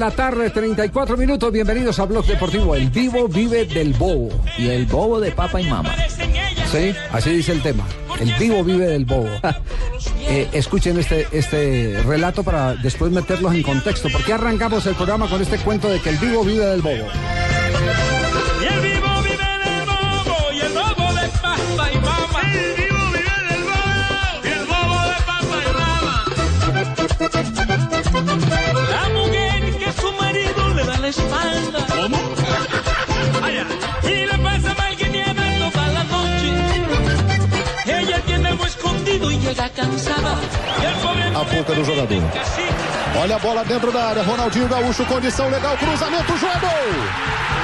La tarde, 34 minutos. Bienvenidos a Blog Deportivo. El vivo vive del bobo. Y el bobo de papa y mamá. Sí, así dice el tema. El vivo vive del bobo. Eh, escuchen este, este relato para después meterlos en contexto. ¿Por qué arrancamos el programa con este cuento de que el vivo vive del bobo? A boca do jogador. Olha a bola dentro da área. Ronaldinho Gaúcho, condição legal. Cruzamento, jogador.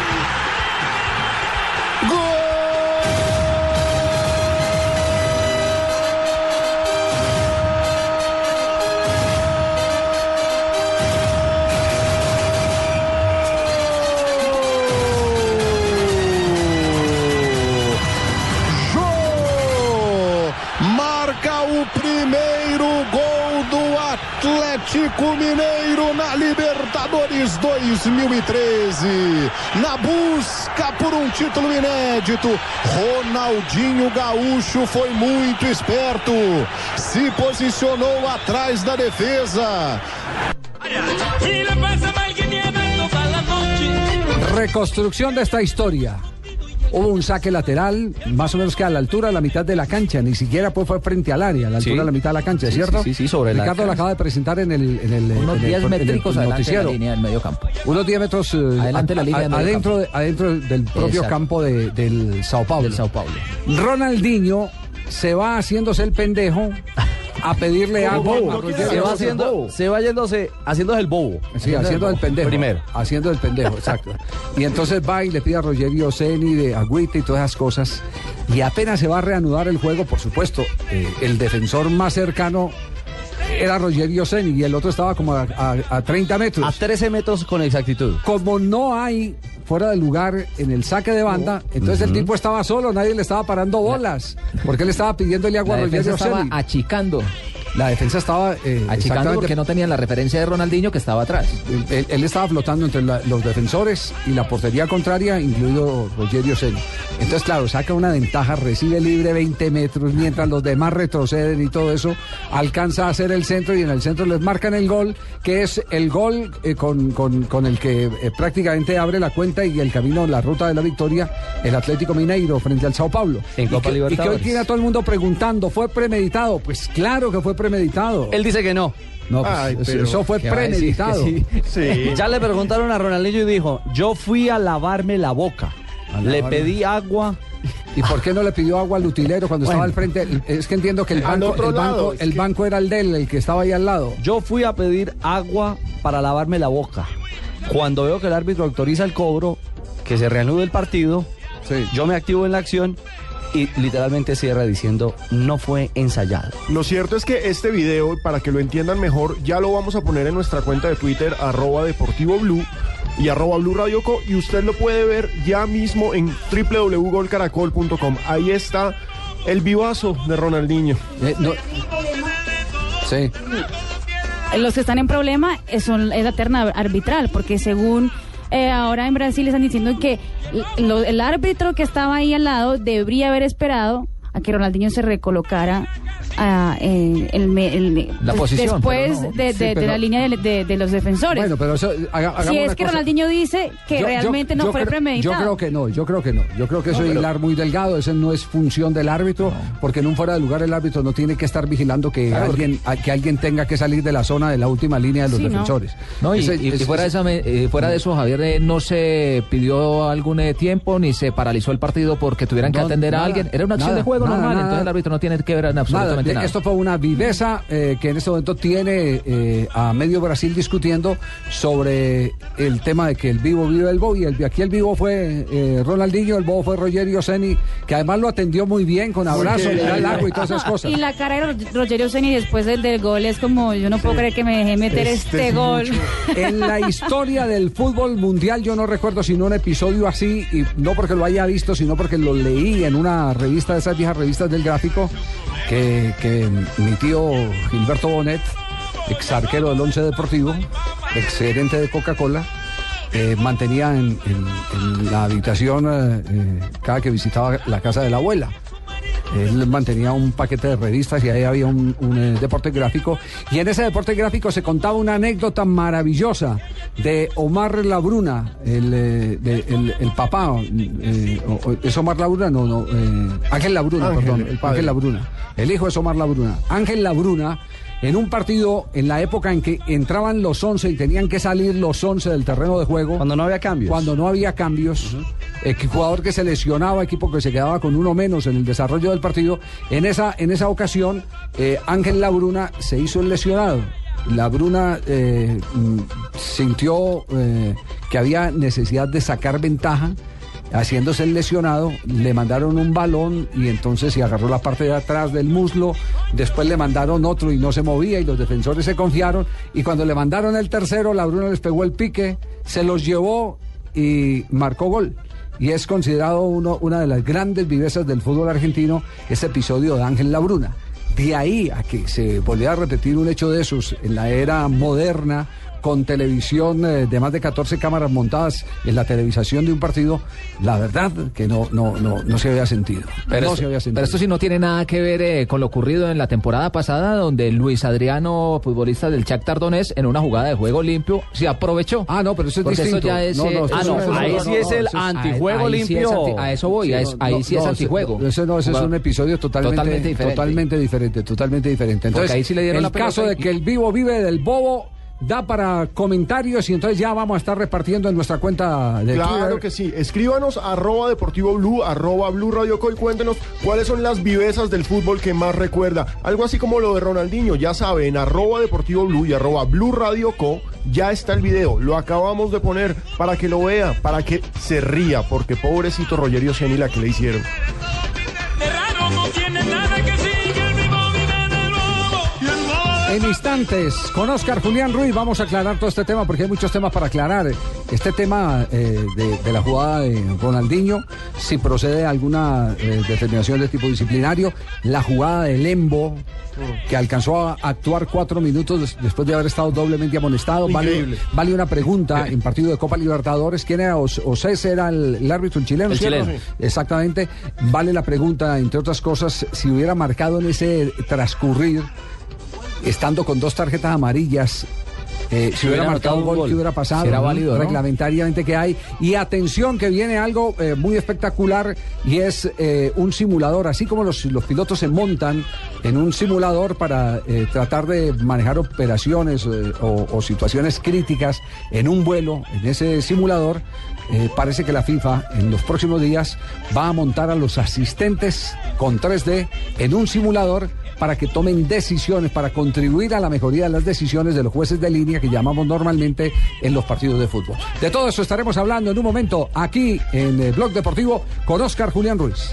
Atlético Mineiro na Libertadores 2013. Na busca por um título inédito, Ronaldinho Gaúcho foi muito esperto. Se posicionou atrás da defesa. Y le pasa mal que nieva toda la noche. Reconstrucción de esta historia. Hubo un saque lateral, más o menos que a la altura de la mitad de la cancha, ni siquiera pues fue frente al área, a la altura Sí. de la mitad de la cancha, ¿cierto? sí, sí, sí, sobre la Ricardo la cancha. acaba de presentar en el, en el, Unos en el- 10 en el métricos adelante de la noticiero. línea del medio campo. Unos 10 metros Adelante de la línea del medio adentro, campo. de- adentro del propio Exacto. campo de- del Sao Paulo. Del Sao Paulo. Ronaldinho se va haciéndose el pendejo a pedirle agua a Rogerio Se va haciendo, se va yéndose, haciéndose el bobo. Sí, haciendo el pendejo. Primero. Haciendo el pendejo, exacto. Y entonces va y le pide a Rogerio Ceni de agüita y todas esas cosas. Y apenas se va a reanudar el juego, por supuesto, eh, el defensor más cercano era Rogerio Ceni y el otro estaba como a, a- a 30 metros. A 13 metros con exactitud. Como no hay fuera de lugar en el saque de banda, entonces el tipo estaba solo, nadie le estaba parando bolas, porque él estaba pidiéndole agua La a Rogerio estaba achicando. La defensa estaba eh, Achicando porque no tenían la referencia de Ronaldinho que estaba atrás. Él, estaba flotando entre la- los defensores y la portería contraria, incluido Rogerio Ceni. Entonces, claro, saca una ventaja, recibe libre 20 metros, mientras los demás retroceden y todo eso, alcanza a hacer el centro y en el centro les marcan el gol, que es el gol eh, con, con- con el que eh, prácticamente abre la cuenta y el camino, la ruta de la victoria, el Atlético Mineiro frente al Sao Paulo. En Y Copa que- y que hoy Libertadores. tiene a todo el mundo preguntando, ¿fue premeditado? Pues claro que fue premeditado. Él dice que no. No, pues, Ay, pero eso fue premeditado. Que sí. Ya le preguntaron a Ronaldinho y dijo, yo fui a lavarme la boca. Le pedí agua. ¿Y por qué no le pidió agua al utilero cuando estaba al frente? Es que entiendo que el banco, el banco, lado, es el que- banco era el de él, el que estaba ahí al lado. Yo fui a pedir agua para lavarme la boca. Cuando veo que el árbitro autoriza el cobro, que se reanude el partido, Sí. yo me activo en la acción Y literalmente cierra diciendo, no fue ensayado. Lo cierto es que este video, para que lo entiendan mejor, ya lo vamos a poner en nuestra cuenta de Twitter, arroba Deportivo Blue y arroba Blue Radio Co, y usted lo puede ver ya mismo en www.golcaracol.com. Ahí está el vivazo de Ronaldinho. Eh, no- Sí. Los que están en problema es, son, es la terna arbitral, porque según eh, ahora en Brasil están diciendo que lo- el árbitro que estaba ahí al lado debería haber esperado a que Ronaldinho se recolocara ah, en el, me- el- La des- posición, después no. de, de- Sí, de pero- la línea de, de- de los defensores. Bueno, pero eso, haga- hagamos si es que cosa. Ronaldinho dice que Yo- yo- realmente no yo fue creo- premeditado. Yo creo que no, yo creo que no. Yo creo que eso es hilar muy delgado, ese no es función del árbitro, porque en un fuera de lugar el árbitro no tiene que estar vigilando que Claro, alguien a- que alguien tenga que salir de la zona de la última línea de los Sí, defensores. No, y, Ese- y- y ese- fuera, de esa me- eh, fuera de eso, Javier, eh, no se pidió algún eh, tiempo ni se paralizó el partido porque tuvieran que atender nada, a alguien. Era una acción nada, de juego nada, normal, nada. entonces el árbitro no tiene que ver en Nada, absolutamente nada. esto fue una viveza eh, que en este momento tiene eh, a medio Brasil discutiendo sobre el tema de que el vivo vive el bobo y el, aquí el vivo fue eh, Ronaldinho, el bobo fue Rogerio Seni, que además lo atendió muy bien con abrazo, le da largo y todas esas cosas. Y la cara de Ro- Rogerio Ceni después del, del gol es como, yo no puedo creer que me dejé meter este, es gol. En la historia del fútbol mundial yo no recuerdo sino un episodio así, y no porque lo haya visto, sino porque lo leí en una revista de esas viejas revistas del gráfico, que, mi tío Gilberto Bonet, ex arquero del Once Deportivo, ex de Coca-Cola, eh, mantenía en, en- en la habitación eh, eh, cada que visitaba la casa de la abuela. Él mantenía un paquete de revistas y ahí había un, un, eh, deporte gráfico. Y en ese deporte gráfico se contaba una anécdota maravillosa de Omar Labruna, el, eh, de- el, el papá. eh, ¿Es Omar Labruna? No, no. eh, Ángel Labruna, Ángel, perdón. el padre. Ángel Labruna. El hijo es Omar Labruna. Ángel Labruna. En un partido, en la época en que entraban los 11 y tenían que salir los 11 del terreno de juego. Cuando no había cambios. Cuando no había cambios, que jugador que se lesionaba, equipo que se quedaba con uno menos en el desarrollo del partido. En esa, en esa ocasión, eh, Ángel Labruna se hizo el lesionado. Labruna eh, mm, sintió eh, que había necesidad de sacar ventaja. Haciéndose el lesionado, le mandaron un balón y entonces se agarró la parte de atrás del muslo. Después le mandaron otro y no se movía y los defensores se confiaron. Y cuando le mandaron el tercero, Labruna les pegó el pique, se los llevó y marcó gol. Y es considerado uno, una de las grandes vivezas del fútbol argentino ese episodio de Ángel Labruna. De ahí a que se volviera a repetir un hecho de esos en la era moderna, con televisión eh, de más de 14 cámaras montadas en la televisación de un partido, la verdad que no, no, no, no se había sentido. Pero, no esto, se había sentido. pero esto sí no tiene nada que ver eh, con lo ocurrido en la temporada pasada, donde Luis Adriano, futbolista del Shakhtar Donetsk, en una jugada de juego limpio, se aprovechó. Ah, no, pero eso es Porque distinto. esto ya es, No, no, esto ah, no, ahí sí es el antijuego limpio. a eso voy, ahí sí es antijuego. Ese no, ese es un episodio totalmente, Totalmente diferente. totalmente diferente, totalmente diferente. Entonces, ahí sí le dieron el la caso de que el vivo vive del bobo da para comentarios y entonces ya vamos a estar repartiendo en nuestra cuenta de Claro Twitter. que sí. Escríbanos arroba deportivo blue, arroba blue radio co y cuéntenos cuáles son las vivezas del fútbol que más recuerda. Algo así como lo de Ronaldinho, ya sabe, en arroba deportivo blue y arroba blue radio co ya está el video. Lo acabamos de poner para que lo vea, para que se ría, porque pobrecito Rogerio Ceni la que le hicieron. En instantes, con Oscar Julián Ruiz vamos a aclarar todo este tema porque hay muchos temas para aclarar. Este tema eh, de, de la jugada de Ronaldinho, si procede alguna eh, determinación de tipo disciplinario, la jugada de Lembo, que alcanzó a actuar cuatro minutos des- después de haber estado doblemente amonestado. Vale, una pregunta en partido de Copa Libertadores. ¿Quién era? Os- Osés era el, el árbitro, el chileno. Chileno. Exactamente. Vale la pregunta, entre otras cosas, si hubiera marcado en ese transcurrir estando con dos tarjetas amarillas. eh, si hubiera hubiera marcado un gol, gol. ¿qué hubiera pasado? Será válido, ¿no? Reglamentariamente que hay. Y atención que viene algo eh, muy espectacular y es eh, un simulador. Así como los, los pilotos se montan en un simulador para tratar de manejar operaciones o, o situaciones críticas en un vuelo, en ese simulador, eh, parece que la FIFA en los próximos días va a montar a los asistentes con 3D en un simulador para que tomen decisiones, para contribuir a la mejoría de las decisiones de los jueces de línea que llamamos normalmente en los partidos de fútbol. De todo eso estaremos hablando en un momento aquí en el Blog Deportivo con Oscar Julián Ruiz.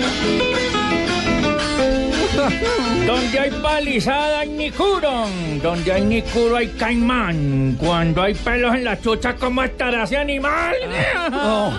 Donde hay palizada hay nicuro, donde hay nicuro hay caimán. Cuando hay pelos en la chucha, ¿cómo estará ese animal? No,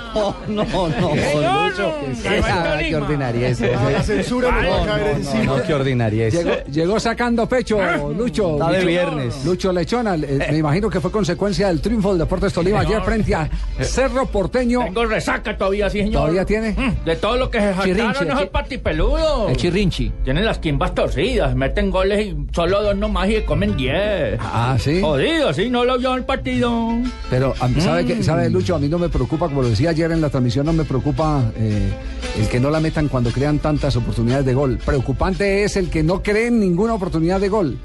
no, no, Señor, Lucho. no, Qué, no, no, ordinaria es. No, la censura nos va a caer No, encima. no, qué ordinaria es. Llegó, llegó sacando pecho, Lucho. Está de Lucho- viernes. Lucho Lechona, eh, me imagino que fue consecuencia del triunfo del Deportes Tolima ayer frente a Cerro Porteño. Tengo resaca todavía, sí, señor. ¿Todavía tiene? Mm, De todo lo que se jactaron esos chi- patipeludos. El chirrinchi. Tienen las quimbas torcidas, meten goles y solo dos nomás y comen diez. Ah, sí. Jodido, sí, no lo vio el partido. Pero ¿sabe, qué- sabe Lucho? A mí no me preocupa, como lo decía ayer en la transmisión, no me preocupa eh, el que no la metan cuando crean tantas oportunidades de gol. Preocupante es el que no creen ninguna oportunidad de gol.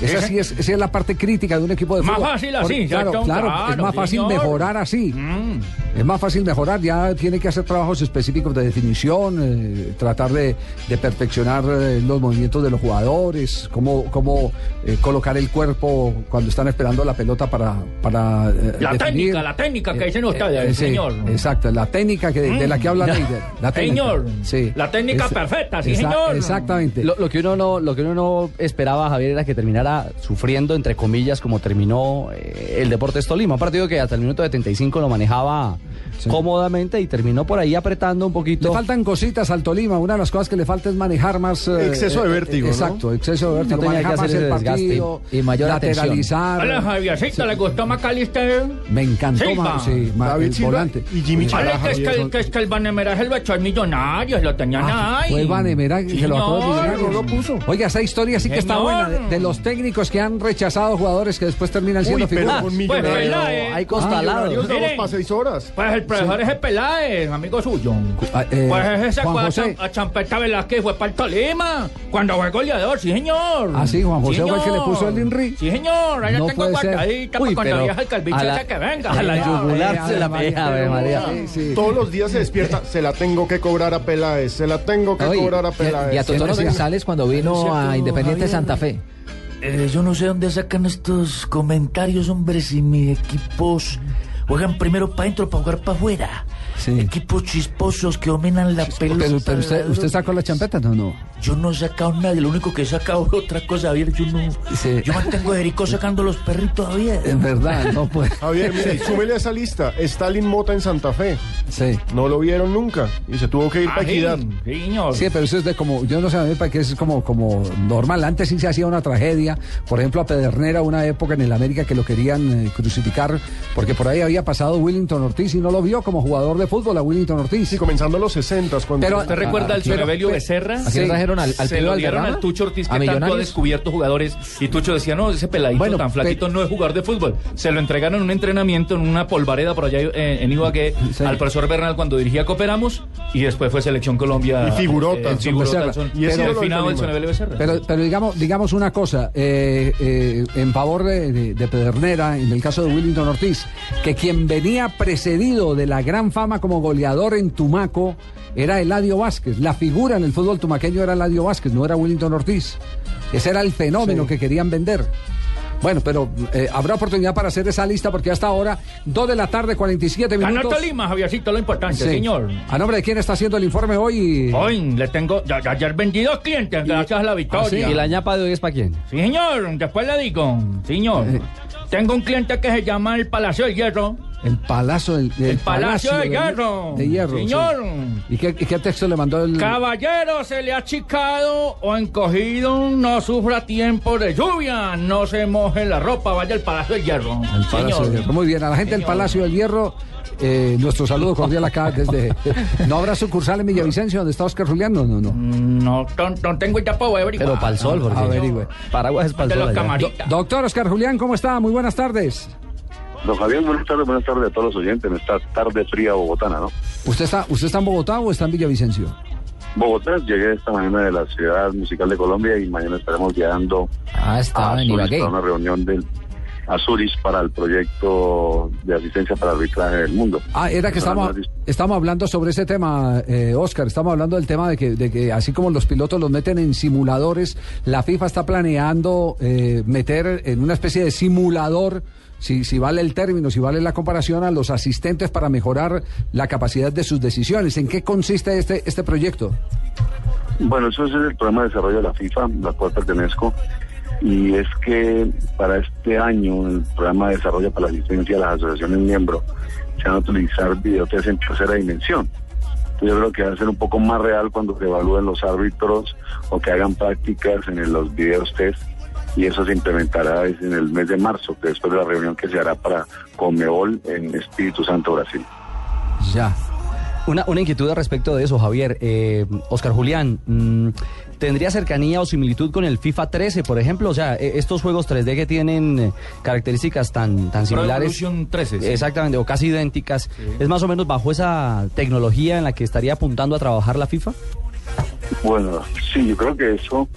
Esa sí es, esa es la parte crítica de un equipo de Más fútbol. fácil así, Porque, claro, claro, Claro, es más fácil señor. mejorar así. Mm. Es más fácil mejorar, ya tiene que hacer trabajos específicos de definición, eh, tratar de, de perfeccionar eh, los movimientos de los jugadores, cómo, cómo eh, colocar el cuerpo cuando están esperando la pelota para... para eh, La definir. técnica, la técnica que dicen ustedes, Eh, sí, señor. Exacto, la técnica que, de la que habla Mm. Leider. La técnica. Señor, Sí. la técnica Es- perfecta, sí, exa- señor. Exactamente. Lo, lo que uno no, lo que uno no esperaba, Javier, era que terminara sufriendo, entre comillas, como terminó eh, el Deportes Tolima. Un partido que hasta el minuto 75 lo manejaba cómodamente y terminó por ahí apretando un Le poquito. faltan cositas al Tolima. Una de las cosas que le falta es manejar más. eh, Exceso de eh, vértigo, ¿no? Exacto, exceso de vértigo. No tenía que manejar más hacer el ese desgaste partido. y mayor atención. lateralizar. Hola, Javiercito, ¿le gustó Macalister? Me encantó más. Sí, ma- David el Silva volante. y Jimmy Vale, Chalaja. que es que, el- que es que el Banemeraje lo echó al millonario, lo tenían Ah, ahí. fue Vanemera que Sí, lo. Millonarios. no lo puso. Oiga, esa historia sí que está buena. De, de los técnicos que han rechazado jugadores que después terminan siendo figuras. Pues millonarios. Peláez. hay costalados. Millonarios damos Miren. para seis horas. Pues el profesor es el Peláez, amigo suyo. Ah, eh, Pues ese se Juan fue a, José. Cham- a Champeta Velázquez, fue para el Tolima, cuando fue goleador, sí señor. Ah, sí, Juan José fue el que le señor. puso el INRI. Sí señor, la No tengo puede ser. guardadita Uy, para cuando pero viaje el calviche a la- ese que venga. a la señor. yugular Eh, se la Ave pega, Ave María. Sí, sí. Todos los días se despierta, se la tengo que cobrar a Peláez, se la tengo que Oye, cobrar a y a- Peláez. y a Totono decía? González cuando vino a Independiente Santa Fe. Eh, yo no sé dónde sacan estos comentarios, hombre, si mis equipos juegan primero para adentro para jugar para afuera. Sí. Equipos chisposos que dominan la pelota. Pero, pero usted, ¿usted sacó la champeta? No, no. Yo no he sacado nada, lo único que he sacado es otra cosa, Javier. Yo no. Sí. Yo mantengo a Jericó sacando los perritos, Javier. En verdad, no puede. Javier, mire, súmele a esa lista. Stalin Mota en Santa Fe. Sí. No lo vieron nunca y se tuvo que ir Ah, para sí, Equidad. sí, señor. Sí, pero eso es de como, yo no sé, a mí parece que es como, como normal. Antes sí se hacía una tragedia. Por ejemplo, a Pedernera, una época en el América que lo querían eh, crucificar, porque por ahí había pasado Willington Ortiz y no lo vio como jugador de fútbol a Willington Ortiz. Sí, comenzando los 60 cuando Pero- ¿Usted recuerda al pero- Becerra? Aquí al, al se lo dieron al Tucho Ortiz a que tanto ha descubierto jugadores y Tucho decía, no, ese peladito Bueno, tan flaquito pe- no es jugador de fútbol. Se lo entregaron en un entrenamiento en una polvareda por allá eh, en Ibagué Sí. al profesor Bernal cuando dirigía Cooperamos y después fue Selección Colombia. Y figurota, eh, figurota, son- Y es el ídolo del finado del Tolima. Son Evelio Becerra. Pero, pero digamos, digamos una cosa, eh, eh, en favor de, de- de Pedernera, en el caso de Willington Ortiz, que quien venía precedido de la gran fama como goleador en Tumaco era Eladio Vázquez. La figura en el fútbol tumaqueño era Eladio Vázquez, no era Willington Ortiz. Ese era el fenómeno que querían vender. Bueno, pero eh, habrá oportunidad para hacer esa lista porque hasta ahora, 2 de la tarde, 47 Ganó minutos. Tolima, Javiercito, lo importante, Sí. señor. ¿A nombre de quién está haciendo el informe hoy? Hoy le tengo, ya, ya- ayer vendí dos clientes gracias a la victoria. ¿Y la ñapa de hoy es para quién? Sí, señor, después le digo, señor. Tengo un cliente que se llama el Palacio del Hierro. El Palacio del El Palacio de Hierro. De hierro. sí. Señor. ¿Y qué, texto le mandó el.? Caballero, se le ha achicado o encogido, no sufra tiempo de lluvia, no se moje la ropa, vaya al Palacio del Hierro. El Palacio del Hierro. Muy bien, a la gente del. Palacio del Hierro, eh, nuestro saludo cordial acá desde. ¿No habrá sucursal en Villavicencio donde está Oscar Julián? No, no, no. No, no, tengo ya para averiguar. Pero para el sol, Jorge. Averigüe. Paraguas es para el De sol. los allá. camaritas. Doctor Oscar Julián, ¿cómo está? Muy buenas tardes. Don Javier, buenas tardes, buenas tardes a todos los oyentes en esta tarde fría bogotana, ¿no? ¿Usted está, ¿Usted está en Bogotá o está en Villavicencio? Bogotá, llegué esta mañana de la ciudad musical de Colombia y mañana estaremos llegando Ah, estaba a en Ibagué. una reunión del a Zurich para el proyecto de asistencia para arbitraje del mundo. Ah, era que estamos, estamos hablando sobre ese tema, eh, Oscar. Estamos hablando del tema de que, de que así como los pilotos los meten en simuladores, la FIFA está planeando eh, meter en una especie de simulador, si, si vale el término, si vale la comparación, a los asistentes para mejorar la capacidad de sus decisiones. ¿En qué consiste este, este proyecto? Bueno, eso es el programa de desarrollo de la FIFA, la cual pertenezco, y es que para este año el programa de desarrollo para la asistencia a las asociaciones miembros se van a utilizar videotest en tercera dimensión. Yo creo que va a ser un poco más real cuando se evalúen los árbitros o que hagan prácticas en los videos test y eso se implementará en el mes de marzo, después de la reunión que se hará para Conmebol en Espíritu Santo, Brasil. Ya. Una, una inquietud al respecto de eso, Javier. Eh, Oscar Julián, mm, ¿tendría cercanía o similitud con el FIFA 13, por ejemplo? O sea, eh, estos juegos 3D que tienen eh, características tan, tan similares. Evolution 13, sí. Exactamente, o casi idénticas. ¿Es más o menos bajo esa tecnología en la que estaría apuntando a trabajar la FIFA? Bueno, sí, yo creo que eso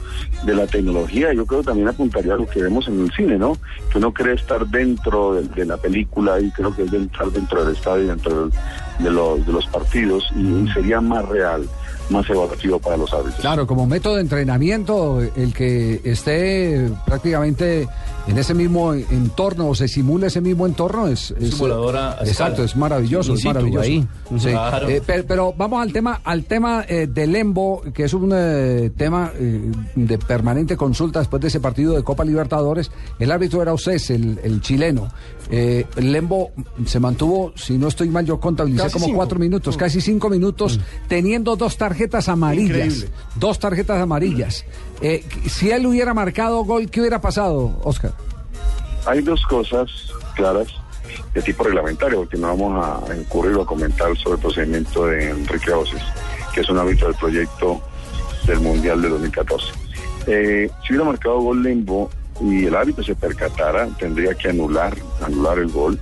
de la tecnología, yo creo que también apuntaría a lo que vemos en el cine, ¿no? Que uno cree estar dentro de, de la película y creo que es de estar dentro del estadio, dentro del- de, los, de los partidos y sería más real, más evaluativo para los árbitros. Claro, como método de entrenamiento, el que esté prácticamente en ese mismo entorno o se simule ese mismo entorno es, es- Simulador a- a exacto, es maravilloso, es maravilloso. ahí. Sí. Claro. Eh, pe- pero, vamos al tema, al tema eh, del Lembo, que es un eh, tema eh, de permanente consulta después de ese partido de Copa Libertadores. El árbitro era Océs, el, el chileno. Eh, el Lembo se mantuvo, si no estoy mal, yo contabilicé Casi como cinco. cuatro minutos, casi cinco minutos, teniendo dos tarjetas amarillas. Increíble. Dos tarjetas amarillas. Eh, si él hubiera marcado gol, ¿qué hubiera pasado, Oscar? Hay dos cosas claras de tipo reglamentario, porque no vamos a incurrir o a comentar sobre el procedimiento de Enrique Oces, que es un árbitro del proyecto del Mundial de 2014. Eh, si hubiera marcado gol Lembo y el árbitro se percatara, tendría que anular, anular el gol,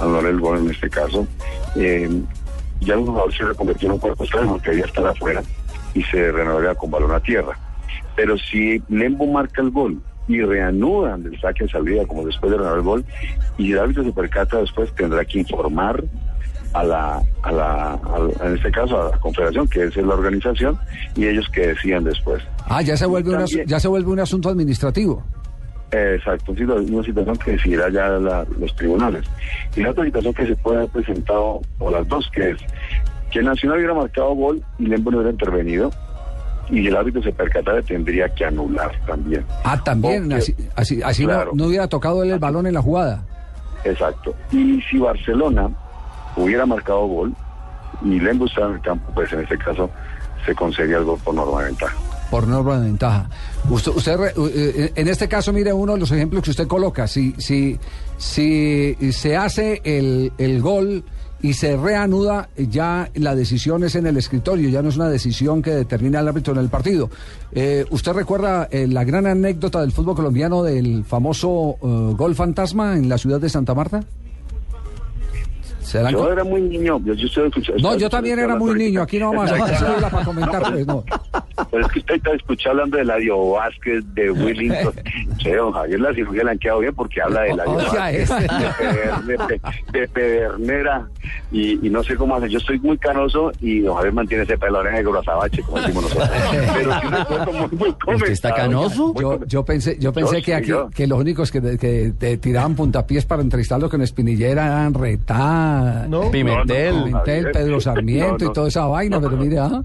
anular el gol en este caso. Eh, ya el jugador se reconvirtió en un cuerpo extraño porque debía estar afuera y se renovaría con balón a tierra. Pero si Lembo marca el gol y reanudan del saque de salida como después de renovar el gol y el árbitro se percata después tendrá que informar a la, a la a- en este caso a la confederación que es la organización y ellos que decían después Ah, ya se vuelve, También- ya se vuelve un asunto administrativo. Exacto, una situación que decidirá ya la- los tribunales. Y la otra situación que se puede haber presentado, o las dos, que es que el Nacional hubiera marcado gol y Lembo no hubiera intervenido, y el árbitro se percatara, tendría que anular también. Ah, también, Porque- así, así, así no- Claro. no, hubiera tocado él el balón en la jugada. Exacto. Y si Barcelona hubiera marcado gol y Lembo estaba en el campo, pues en este caso se concedía el gol por norma de ventaja. Por norma de ventaja. Usted, usted re- eh, en este caso, mire uno de los ejemplos que usted coloca. Si, si, si se hace el, el gol y se reanuda, ya la decisión es en el escritorio, ya no es una decisión que determina el árbitro en el partido. Eh, ¿Usted recuerda eh, la gran anécdota del fútbol colombiano del famoso eh, gol fantasma en la ciudad de Santa Marta? ¿Se dan Yo era muy niño, yo, yo estoy escuchando- No, yo también era muy niño. Aquí no vamos a cédula para comentar, pues no. Pero es que usted está escuchando hablando de Ladio Vázquez, de Willington. Che, don Javier, la cirugía le han quedado bien porque habla de Ladio Vázquez, ese. de, Peder- de, de Pedernera, y, y no sé cómo hace. Yo estoy muy canoso y don Javier mantiene ese pelo negro azabache, como decimos nosotros. Pero sí recuerdo muy, muy comentado. Yo, yo pensé, yo pensé Yo que sí, aquí, yo. que los únicos que, que te tiraban puntapiés para entrevistarlo con Espinillera eran Retá, No. Pimentel. No, no, no, Pimentel. Pedro Sarmiento No, no. y toda esa vaina, pero mire, ah.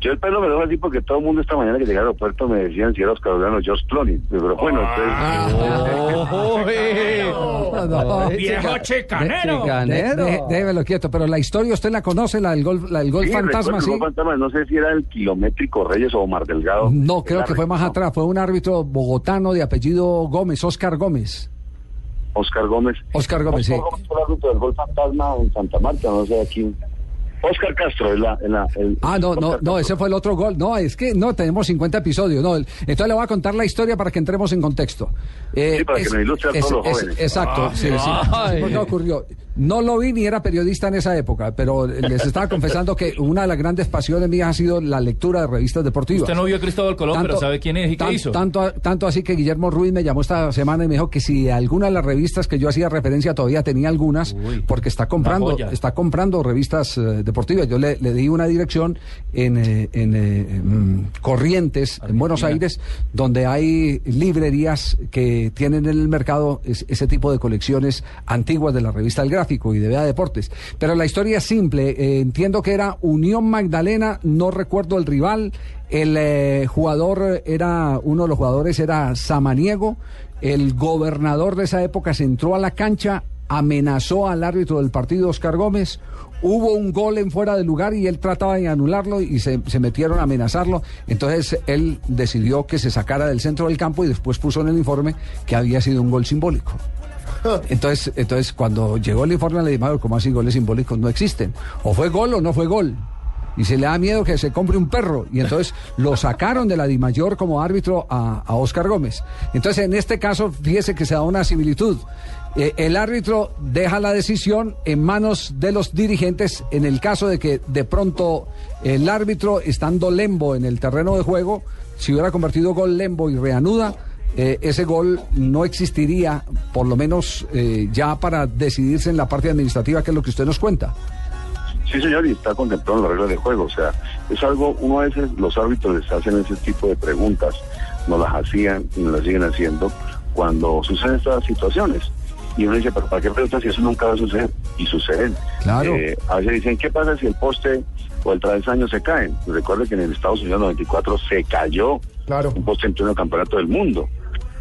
Yo el pelo me lo dejo así porque todo el mundo esta mañana que llegué al aeropuerto me decían si era Oscar Orlando o George Clooney. Pero bueno, entonces... ¡Viejo chicanero! Déjelo quieto, pero la historia usted la conoce, la del gol, la del gol Sí, fantasma, sí. el gol fantasma, no sé si era el kilométrico Reyes o Omar Delgado. No, creo que fue más atrás, fue un árbitro bogotano de apellido Gómez, Oscar Gómez. Oscar Gómez. Oscar Gómez, sí. Oscar Gómez fue el árbitro del gol fantasma en Santa Marta, no sé aquí. Oscar Castro es la... es la- el- Ah, no, no, no, ese fue el otro gol. No, es que no, tenemos 50 episodios. No, el- entonces le voy a contar la historia para que entremos en contexto. Eh, Sí, para que nos ilustre a todos los jóvenes. Exacto, sí, sí. Ay. ¿Por qué ocurrió? No lo vi ni era periodista en esa época, pero les estaba confesando que una de las grandes pasiones mías ha sido la lectura de revistas deportivas. Usted no vio a Cristóbal Colón, pero sabe quién es y qué hizo. Tanto, tanto así que Guillermo Ruiz me llamó esta semana y me dijo que si alguna de las revistas que yo hacía referencia todavía tenía algunas, porque está comprando, está comprando revistas eh, deportivas. Yo le, le di una dirección en, eh, en, eh, mm, Corrientes, en Buenos Aires, donde hay librerías que tienen en el mercado es- ese tipo de colecciones antiguas de la revista El Gráfico y de Vea Deportes. Pero la historia es simple. eh, entiendo que era Unión Magdalena, no recuerdo el rival. El eh, jugador era, uno de los jugadores era Samaniego. El gobernador de esa época se entró a la cancha, amenazó al árbitro del partido, Oscar Gómez. Hubo un gol en fuera de lugar y él trataba de anularlo y se, se metieron a amenazarlo. Entonces él decidió que se sacara del centro del campo y después puso en el informe que había sido un gol simbólico. Entonces, entonces cuando llegó el informe le dijimos, ¿cómo así goles simbólicos no existen? O fue gol o no fue gol. Y se le da miedo que se compre un perro. Y entonces lo sacaron de la Dimayor como árbitro a, a Oscar Gómez. Entonces, en este caso, fíjese que se da una similitud. Eh, el árbitro deja la decisión en manos de los dirigentes en el caso de que de pronto el árbitro, estando lembo en el terreno de juego, si hubiera convertido gol lembo y reanuda, eh, ese gol no existiría, por lo menos eh, ya para decidirse en la parte administrativa, que es lo que usted nos cuenta. Sí, señor, y está contemplado en las reglas de juego. O sea, es algo, uno a veces los árbitros les hacen ese tipo de preguntas, no las hacían y no las siguen haciendo cuando suceden estas situaciones. Y uno dice, pero ¿para qué preguntas si eso nunca va a suceder? Y suceden. Claro. Eh, a veces dicen, ¿qué pasa si el poste o el travesaño se caen? Recuerde que en el Estados Unidos 94 se cayó un poste en pleno campeonato del mundo.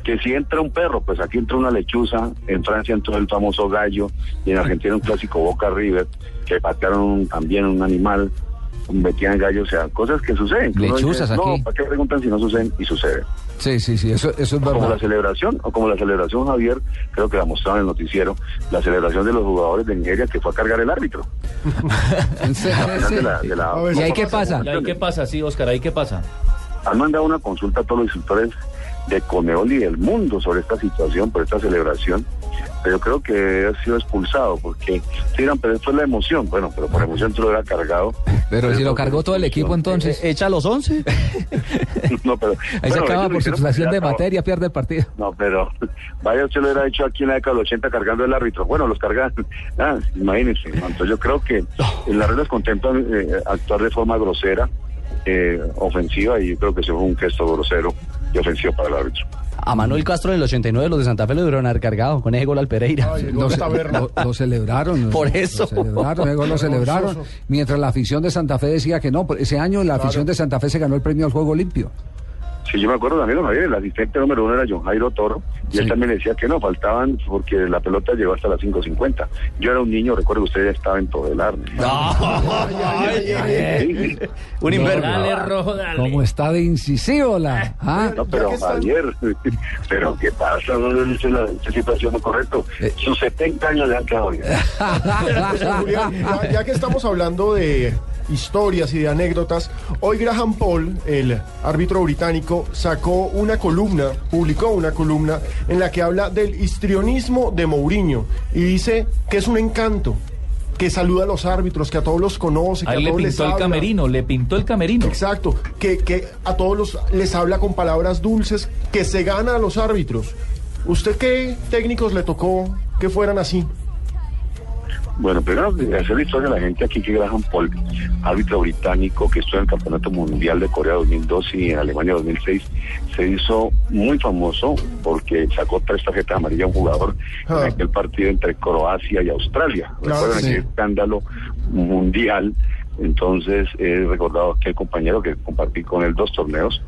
Que si entra un perro, pues aquí entra una lechuza, en Francia entró el famoso gallo, y en Argentina un clásico Boca River, que patearon también un animal, metían gallo, o sea, cosas que suceden. Lechuzas dice, aquí. No, ¿para qué preguntan si no suceden? Y sucede. Sí, sí, sí, eso, eso es Como la verdad. celebración, o como la celebración, Javier, creo que la mostraron en el noticiero, la celebración de los jugadores de Nigeria que fue a cargar el árbitro. Al final de la- de la- ¿Y ahí qué pasa? ¿Y ahí qué pasa? Sí, Oscar, ¿ahí qué pasa? Han mandado una consulta a todos los instructores de Coneol y del mundo sobre esta situación, por esta celebración. Pero yo creo que ha sido expulsado porque si dirán, pero esto es la emoción. Bueno, pero por emoción tú lo hubiera cargado. Pero si lo cargó todo el equipo entonces. Echa los 11. no, pero, Ahí se acaba por porque de materia, pierde el partido. No, pero vaya usted lo hubiera hecho aquí en la década del 80 cargando el árbitro. Bueno, los cargan. Ah, imagínense. Entonces yo creo que en las reglas contemplan eh, actuar de forma grosera, eh, ofensiva, y yo creo que eso fue un gesto grosero y ofensivo para el árbitro. A Manuel Castro en el 89 los de Santa Fe lo debieron haber cargado con ese gol al Pereira. Lo, ce- lo- lo celebraron. Por lo- eso. Lo celebraron, ese gol lo celebraron. Mientras la afición de Santa Fe decía que no. Ese año la afición de Santa Fe se ganó el premio al juego limpio. Sí, yo me acuerdo también, Javier, el asistente número uno era John Jairo Toro, y él también decía que no, faltaban porque la pelota llegó hasta las 5.50. Yo era un niño, recuerdo que usted ya estaba en Todelar. Un imberbe. Dale, rojo, dale. Como está de incisivo la. ¿ah? No, pero Javier, pero ¿qué pasa? No, no, esa es la situación no correcto. Sus 70 años le han quedado bien. Ya, ya que estamos hablando de historias y de anécdotas, hoy Graham Paul, el árbitro británico, sacó una columna, publicó una columna en la que habla del histrionismo de Mourinho y dice que es un encanto, que saluda a los árbitros, que a todos los conoce, que a le todos les pintó el camerino, le pintó el camerino. Exacto, que, que a todos los, les habla con palabras dulces, que se gana a los árbitros. ¿Usted qué técnicos le tocó que fueran así? Bueno, primero de hacer la historia a la gente aquí que Graham Paul, árbitro británico que estuvo en el Campeonato Mundial de Corea 2002 y en Alemania 2006, se hizo muy famoso porque sacó tres tarjetas amarillas a un jugador en aquel partido entre Croacia y Australia. Claro, Recuerdan sí. aquel escándalo mundial Entonces he recordado a aquel compañero que compartí con él dos torneos,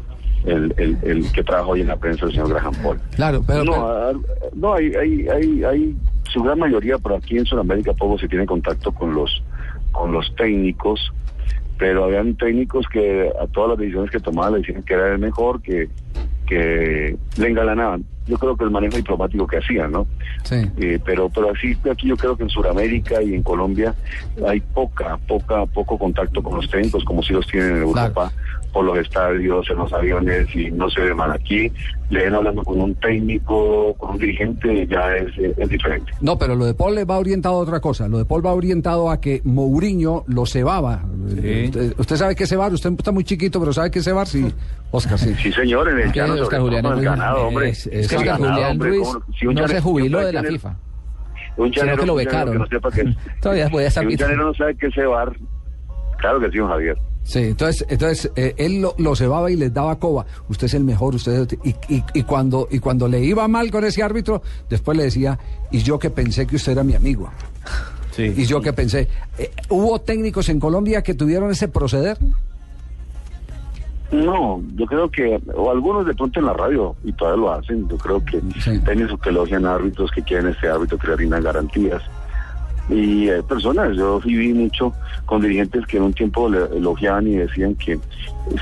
el, el, el que trabaja hoy en la prensa, el señor Graham Paul. Claro, pero... no, pero- ah, no hay, hay, hay, hay su gran mayoría, pero aquí en Sudamérica poco se tiene contacto con los, con los técnicos, pero habían técnicos que a todas las decisiones que tomaban le decían que era el mejor, que, que le engalanaban. Yo creo que el manejo diplomático que hacían, ¿no? Sí. Eh, pero pero así aquí yo creo que en Sudamérica y en Colombia hay poca poca poco contacto con los técnicos como si los tienen en Europa por los estadios en los aviones y no se ve mal aquí le ven hablando con un técnico con un dirigente ya es, es diferente No, pero lo de Paul le va orientado a otra cosa. Lo de Paul va orientado a que Mourinho lo cebaba. Eh, Usted, usted sabe qué es cebar, usted está muy chiquito, pero ¿sabe qué es cebar? Sí, Oscar, sí. sí señor en el Que llano Oscar sobre todo Julián el Ruiz ganado hombre es- es El que Oscar ganado, Julián hombre, Ruiz ¿cómo- si un no se jubiló un de la FIFA. un Sino llanero- que lo un llanero becaron. que no sepa qué es Todavía voy a estar si un llanero no sabe qué es cebar claro que sí don Javier Sí, entonces, entonces eh, él lo, lo cebaba y les daba coba. Usted es el mejor, usted y, y, y cuando y cuando le iba mal con ese árbitro, después le decía y yo que pensé que usted era mi amigo. Y yo que pensé, eh, ¿hubo técnicos en Colombia que tuvieron ese proceder? No, yo creo que, o algunos de pronto en la radio, y todavía lo hacen, yo creo que técnicos que elogian árbitros que quieren este árbitro que le rindan garantías. Y hay personas, yo viví mucho con dirigentes que en un tiempo le elogiaban y decían que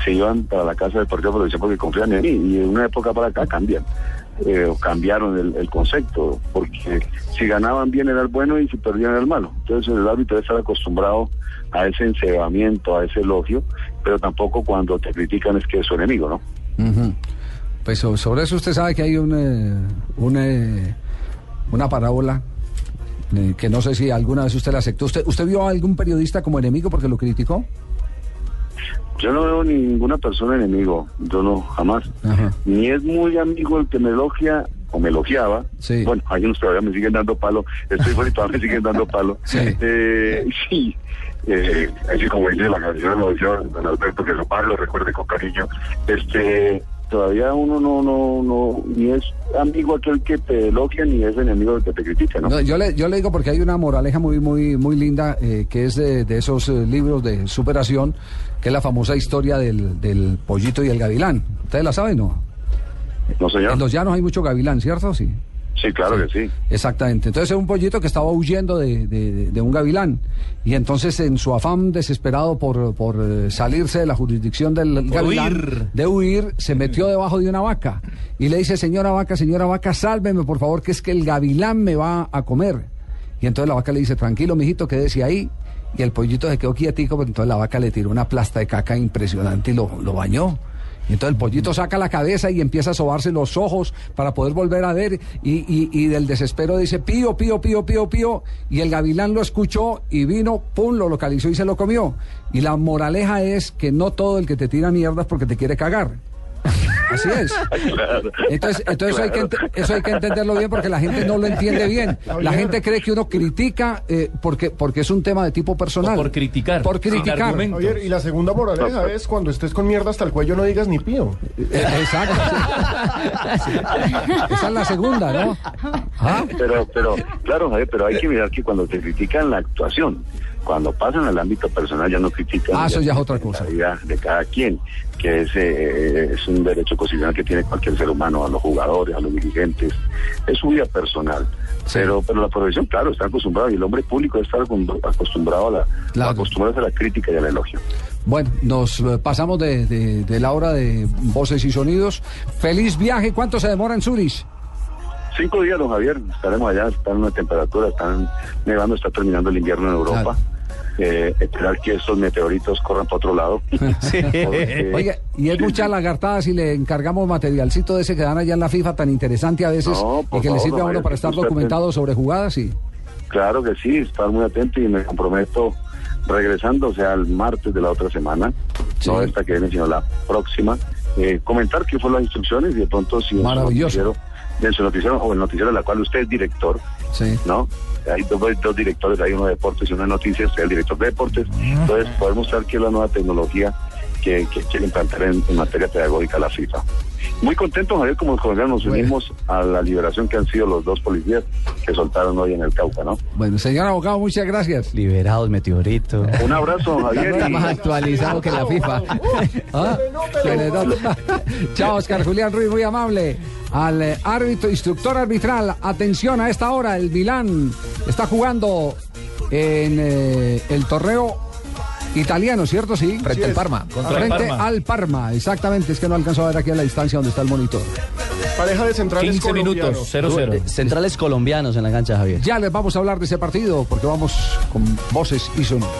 se iban para la casa del partido protección porque confían en mí, y de una época para acá cambian. eh, cambiaron el, el concepto, porque si ganaban bien era el bueno y si perdían era el malo. Entonces el árbitro debe estar acostumbrado a ese encebamiento, a ese elogio, pero tampoco cuando te critican es que es su enemigo, ¿no? Ujú. Pues so- sobre eso usted sabe que hay un, eh, eh, una parábola eh, que no sé si alguna vez usted la aceptó. ¿Usted, ¿Usted vio a algún periodista como enemigo porque lo criticó? Yo no veo ninguna persona enemigo, yo no, jamás. Ni es muy amigo el que me elogia o me elogiaba. Bueno, hay unos todavía me siguen dando palo, estoy fuera y todavía me siguen dando palo. Eh, sí, eh, así como dice la canción, lo dice don Alberto, que su padre lo recuerde con cariño. Este, todavía uno no, no, no, ni es amigo aquel que te elogia, ni es enemigo el que te critica, ¿no? No, yo, le, yo le digo porque hay una moraleja muy, muy, muy linda eh, que es de, de esos eh, libros de superación, que es la famosa historia del, del pollito y el gavilán. ¿Ustedes la saben, no? No, señor. En los llanos hay mucho gavilán, ¿cierto? Sí. Sí, claro que sí. Exactamente. Entonces es un pollito que estaba huyendo de, de- de un gavilán. Y entonces en su afán desesperado por, por eh, salirse de la jurisdicción del Por gavilán, huir. de huir, se metió debajo de una vaca. Y le dice, señora vaca, señora vaca, sálveme por favor, que es que el gavilán me va a comer. Y entonces la vaca le dice, tranquilo, mijito, quédese ahí. Y el pollito se quedó quietico, pero entonces la vaca le tiró una plasta de caca impresionante y lo, lo bañó. Y entonces el pollito saca la cabeza y empieza a sobarse los ojos para poder volver a ver. Y, y- del desespero dice, pío, pío, pío, pío, pío. Y el gavilán lo escuchó y vino, pum, lo localizó y se lo comió. Y la moraleja es que no todo el que te tira mierda es porque te quiere cagar. Así es. Claro. Entonces, entonces eso, hay que eso hay que entenderlo bien porque la gente no lo entiende bien. La gente cree que uno critica eh, porque, porque es un tema de tipo personal. por criticar. Por criticar. Javier, y la segunda moraleja es cuando estés con mierda hasta el cuello no digas ni pío. Eh, Exacto. sí. Esa es la segunda, ¿no? ¿Ah? Pero, pero, claro, Javier, pero hay que mirar que cuando te critican la actuación, cuando pasan al ámbito personal ya no critican Ah, eso ya es la otra cosa. vida de cada quien, que es, eh, es un derecho constitucional que tiene cualquier ser humano, a los jugadores, a los dirigentes, es su vida personal. Pero, pero la profesión, claro, está acostumbrado y el hombre público está acostum- acostumbrado a la, Claro. acostumbrado a la crítica y al elogio. Bueno, nos eh, pasamos de, de- de la hora de voces y sonidos. Feliz viaje. ¿Cuánto se demora en Zurich? Cinco días, don Javier, estaremos allá, está en una temperatura, están nevando, está terminando el invierno en Europa. Eh, esperar que estos meteoritos corran para otro lado. Porque- Oiga, y es mucha lagartada si le encargamos materialcito de ese que dan allá en la FIFA tan interesante a veces No, y que le favor, sirve a uno para estar documentado sobre jugadas y Claro que sí, estar muy atento y me comprometo regresando, o sea, el martes de la otra semana, no esta que viene, sino la próxima, eh, comentar qué fueron las instrucciones y de pronto si Maravilloso. noticiero, en su noticiero o el noticiero de la cual usted es director, Sí. ¿no? Hay dos, dos directores, hay uno de deportes y uno de noticias, es el director de deportes, entonces poder mostrar que la nueva tecnología que, que quiere implantar en, en materia pedagógica la FIFA. Muy contentos, Javier, como colombianos nos unimos a la liberación que han sido los dos policías que soltaron hoy en el Cauca, ¿no? Bueno, señor abogado, muchas gracias. Liberados, meteorito. Un abrazo, Javier. Está más actualizado que la FIFA. Ah. Chao, Oscar Julián Ruiz, muy amable. Al eh, árbitro, instructor arbitral, atención a esta hora, el Milán está jugando en eh, el torneo italiano, ¿cierto? Sí. Frente al Parma. Contra el Frente Parma. al Parma, exactamente, es que no alcanzó a ver aquí a la distancia donde está el monitor. Pareja de centrales 15 minutos, colombianos. 0-0. Eh, Centrales colombianos en la cancha, Javier. Ya les vamos a hablar de ese partido porque vamos con voces y sonidos.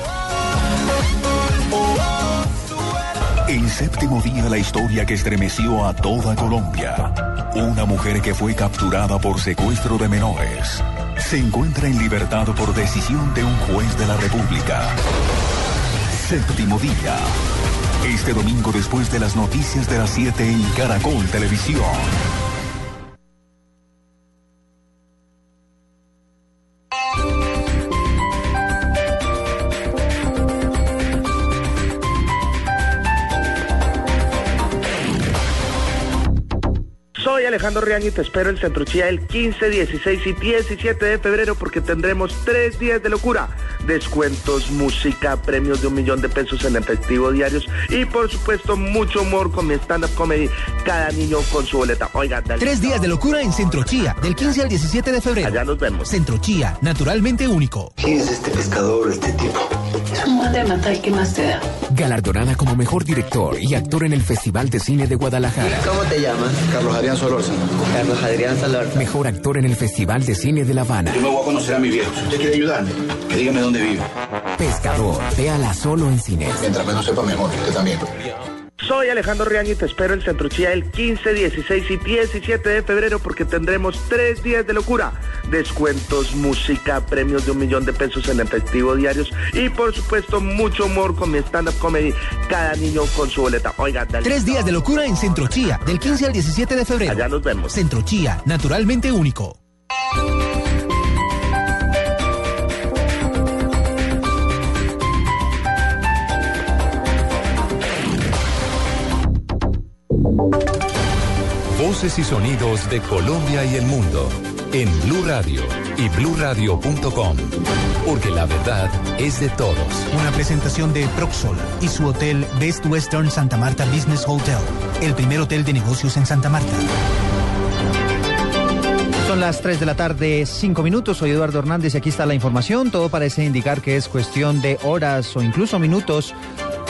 El séptimo día la historia que estremeció a toda Colombia. Una mujer que fue capturada por secuestro de menores. Se encuentra en libertad por decisión de un juez de la República. Séptimo día. Este domingo después de las noticias de las 7 en Caracol Televisión. Alejandro Riaño y te espero en Centro Chía el 15, 16 y 17 de febrero porque tendremos tres días de locura. Descuentos, música, premios de un millón de pesos en efectivo diarios y por supuesto mucho humor con mi stand-up comedy. Cada niño con su boleta. Oiga, dale. Tres días de locura en Centro Chía, del 15 al 17 de febrero. Allá nos vemos. Centro Chía, naturalmente único. ¿Quién es este pescador, este tipo? Es un de matar, ¿qué más te da? Galardonada como mejor director y actor en el Festival de Cine de Guadalajara. ¿Cómo te llamas? Carlos Adrián Solórzano. Carlos Adrián Solórzano. Mejor actor en el Festival de Cine de La Habana. Yo me voy a conocer a mi viejo. Si usted quiere ayudarme, que dígame dónde vive. Pescador, véala solo en cines. Mientras menos sepa mejor, usted también. Soy Alejandro Riaño y te espero en Centro Chía el 15, 16 y 17 de febrero porque tendremos tres días de locura. Descuentos, música, premios de un millón de pesos en efectivo diarios y por supuesto mucho humor con mi stand-up comedy. Cada niño con su boleta. Oiga, dale. Tres días de locura en Centro Chía, del 15 al 17 de febrero. Allá nos vemos. Centro Chía, naturalmente único. Voces y sonidos de Colombia y el mundo en Blue Radio y bluradio.com, porque la verdad es de todos. Una presentación de Proxol y su hotel Best Western Santa Marta Business Hotel, el primer hotel de negocios en Santa Marta. Son las 3 de la tarde, 5 minutos. Soy Eduardo Hernández y aquí está la información. Todo parece indicar que es cuestión de horas o incluso minutos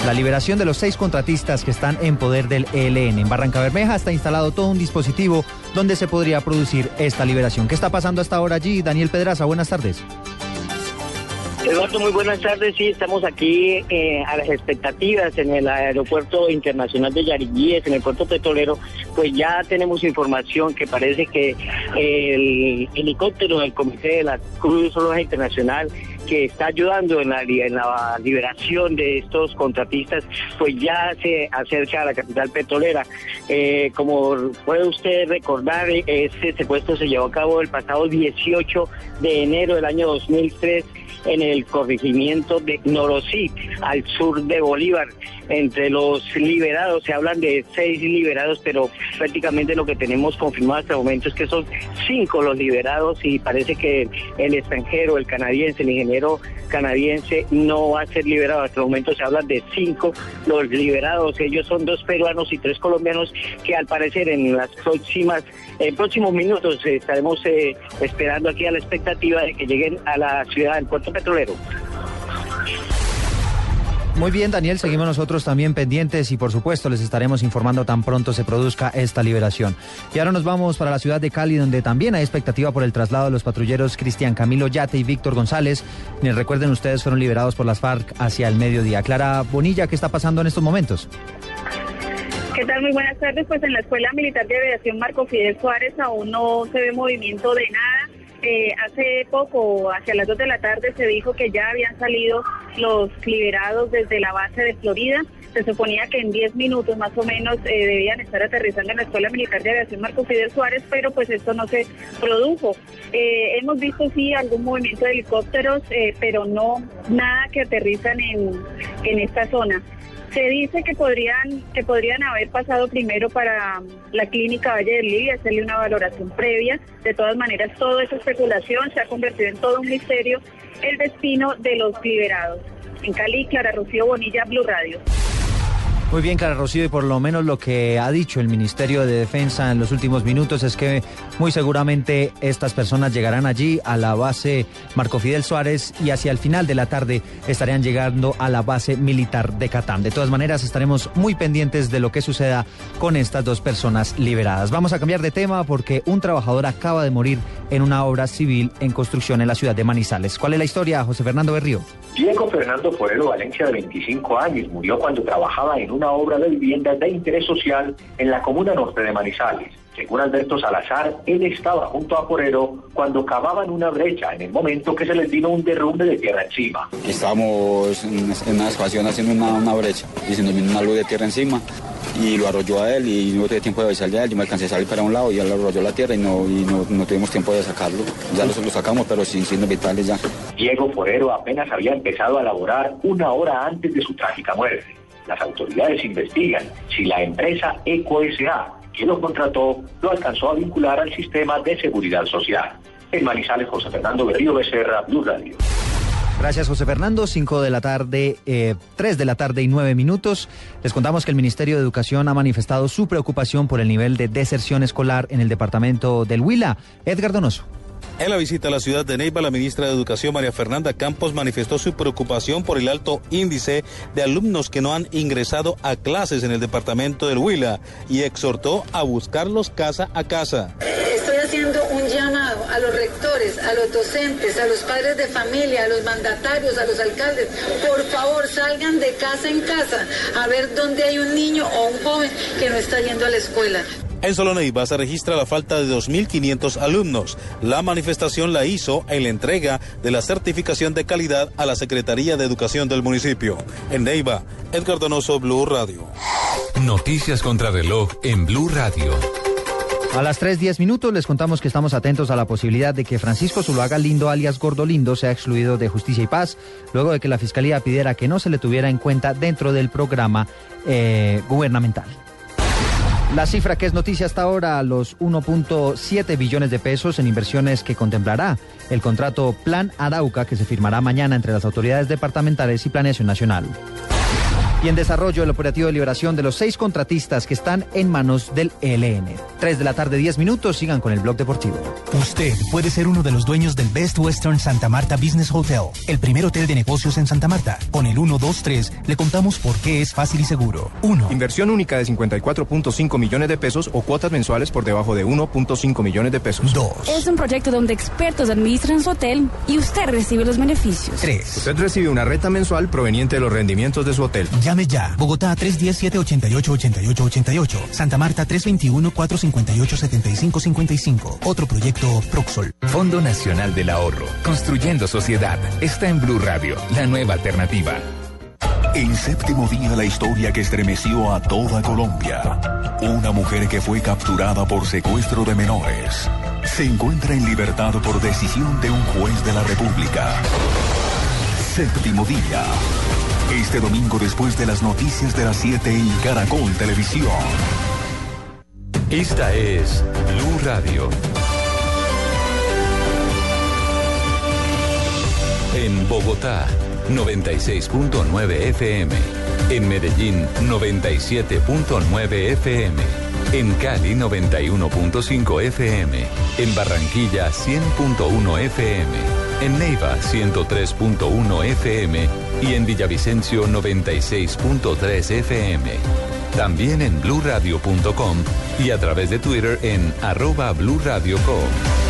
la liberación de los seis contratistas que están en poder del ELN. En Barranca Bermeja está instalado todo un dispositivo donde se podría producir esta liberación. ¿Qué está pasando hasta ahora allí? Daniel Pedraza, buenas tardes. Eduardo, muy buenas tardes. Sí, estamos aquí eh, a las expectativas en el Aeropuerto Internacional de Yariguíes, en el puerto petrolero. Pues ya tenemos información que parece que el helicóptero del Comité de la Cruz Roja Internacional que está ayudando en la, liberación de estos contratistas, pues ya se acerca a la capital petrolera. Eh, como puede usted recordar, este secuestro se llevó a cabo el pasado 18 de enero del año 2003 en el corregimiento de Norosí, al sur de Bolívar. Entre los liberados, se hablan de seis liberados, pero prácticamente lo que tenemos confirmado hasta el momento es que son cinco los liberados y parece que el extranjero, el canadiense, el ingeniero canadiense no va a ser liberado. Hasta el momento se hablan de cinco los liberados. Ellos son dos peruanos y tres colombianos que al parecer en las próximas, en próximos minutos estaremos eh, esperando aquí a la expectativa de que lleguen a la ciudad del puerto petrolero. Muy bien, Daniel, seguimos nosotros también pendientes y por supuesto les estaremos informando tan pronto se produzca esta liberación. Y ahora nos vamos para la ciudad de Cali, donde también hay expectativa por el traslado de los patrulleros Cristian Camilo Yate y Víctor González, quienes recuerden ustedes fueron liberados por las FARC hacia el mediodía. Clara Bonilla, ¿qué está pasando en estos momentos? ¿Qué tal? Muy buenas tardes. Pues en la Escuela Militar de Aviación Marco Fidel Suárez aún no se ve movimiento de nada. Hace poco, hacia las 2 de la tarde, se dijo que ya habían salido los liberados desde la base de Florida. Se suponía que en 10 minutos más o menos eh, debían estar aterrizando en la Escuela Militar de Aviación Marco Fidel Suárez, pero pues esto no se produjo. Eh, hemos visto sí algún movimiento de helicópteros, eh, pero no nada que aterrizan en, en esta zona. Se dice que podrían, que podrían haber pasado primero para la clínica Valle del Lili, hacerle una valoración previa. De todas maneras, todo es especulación, se ha convertido en todo un misterio el destino de los liberados. En Cali, Clara Rocío Bonilla, Blue Radio. Muy bien, Clara Rocío, y por lo menos lo que ha dicho el Ministerio de Defensa en los últimos minutos es que muy seguramente estas personas llegarán allí a la base Marco Fidel Suárez y hacia el final de la tarde estarían llegando a la base militar de Catán. De todas maneras, estaremos muy pendientes de lo que suceda con estas dos personas liberadas. Vamos a cambiar de tema porque un trabajador acaba de morir en una obra civil en construcción en la ciudad de Manizales. ¿Cuál es la historia, José Fernando Berrío? Diego Fernando Forero Valencia, de 25 años, murió cuando trabajaba en una obra de vivienda de interés social en la comuna norte de Manizales. Según Alberto Salazar, él estaba junto a Forero cuando cavaban una brecha en el momento que se les vino un derrumbe de tierra encima. Estábamos en una excavación haciendo una, una brecha y se nos vino una luz de tierra encima y lo arrolló a él y no tuve tiempo de avisarle a él. Yo me alcancé a salir para un lado y él arrolló la tierra y no, y no, no tuvimos tiempo de sacarlo. Ya lo, lo sacamos, pero sin signos vitales ya. Diego Forero apenas había empezado a laborar una hora antes de su trágica muerte. Las autoridades investigan si la empresa Eco S.A., que lo contrató, lo alcanzó a vincular al sistema de seguridad social. En Manizales, José Fernando Berrío Becerra, Blue Radio. Gracias, José Fernando. Cinco de la tarde, eh, tres de la tarde y nueve minutos. Les contamos que el Ministerio de Educación ha manifestado su preocupación por el nivel de deserción escolar en el departamento del Huila. Edgar Donoso. En la visita a la ciudad de Neiva, la ministra de Educación, María Fernanda Campos, manifestó su preocupación por el alto índice de alumnos que no han ingresado a clases en el departamento del Huila y exhortó a buscarlos casa a casa. Estoy haciendo un llamado a los rectores, a los docentes, a los padres de familia, a los mandatarios, a los alcaldes. Por favor, salgan de casa en casa a ver dónde hay un niño o un joven que no está yendo a la escuela. En solo Neiva se registra la falta de 2.500 alumnos. La manifestación la hizo en la entrega de la certificación de calidad a la Secretaría de Educación del municipio. En Neiva, Edgar Donoso, Blue Radio. Noticias contra reloj en Blue Radio. A las 3.10 minutos les contamos que estamos atentos a la posibilidad de que Francisco Zuluaga Lindo, alias Gordo Lindo, sea excluido de Justicia y Paz, luego de que la Fiscalía pidiera que no se le tuviera en cuenta dentro del programa eh, gubernamental. La cifra que es noticia hasta ahora, los 1.7 billones de pesos en inversiones que contemplará el contrato Plan Arauca que se firmará mañana entre las autoridades departamentales y Planeación Nacional. Y en desarrollo el operativo de liberación de los seis contratistas que están en manos del ELN. 3 de la tarde, 10 minutos, sigan con el blog deportivo. Usted puede ser uno de los dueños del Best Western Santa Marta Business Hotel, el primer hotel de negocios en Santa Marta. Con el 123 le contamos por qué es fácil y seguro. 1. Inversión única de 54.5 millones de pesos o cuotas mensuales por debajo de 1.5 millones de pesos. 2. Es un proyecto donde expertos administran su hotel y usted recibe los beneficios. 3. Usted recibe una renta mensual proveniente de los rendimientos de su hotel. Llame ya. Bogotá 317-88-88-88. Santa Marta 321-458-7555. Otro proyecto Proxol. Fondo Nacional del Ahorro. Construyendo sociedad. Está en Blue Radio, la nueva alternativa. En séptimo día la historia que estremeció a toda Colombia. Una mujer que fue capturada por secuestro de menores. Se encuentra en libertad por decisión de un juez de la República. Séptimo día. Este domingo después de las noticias de las 7 en Caracol Televisión. Esta es Blue Radio. En Bogotá, 96.9 FM. En Medellín, 97.9 FM. En Cali, 91.5 FM. En Barranquilla, 100.1 FM. En Neiva, 103.1 FM. Y en Villavicencio, 96.3 FM. También en bluradio.com y a través de Twitter en arroba bluradio.com.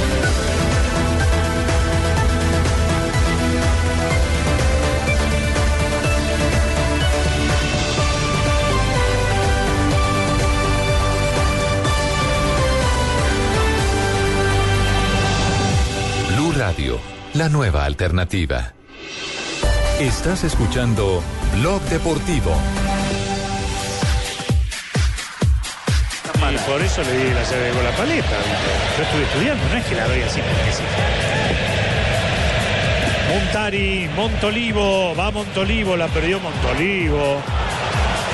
Blue Radio, la nueva alternativa. Estás escuchando Blog Deportivo. Y por eso le di la llave de gol a paleta. Yo estuve estudiando, no es que la doy así porque sí. Montari, Montolivo, va Montolivo, la perdió Montolivo.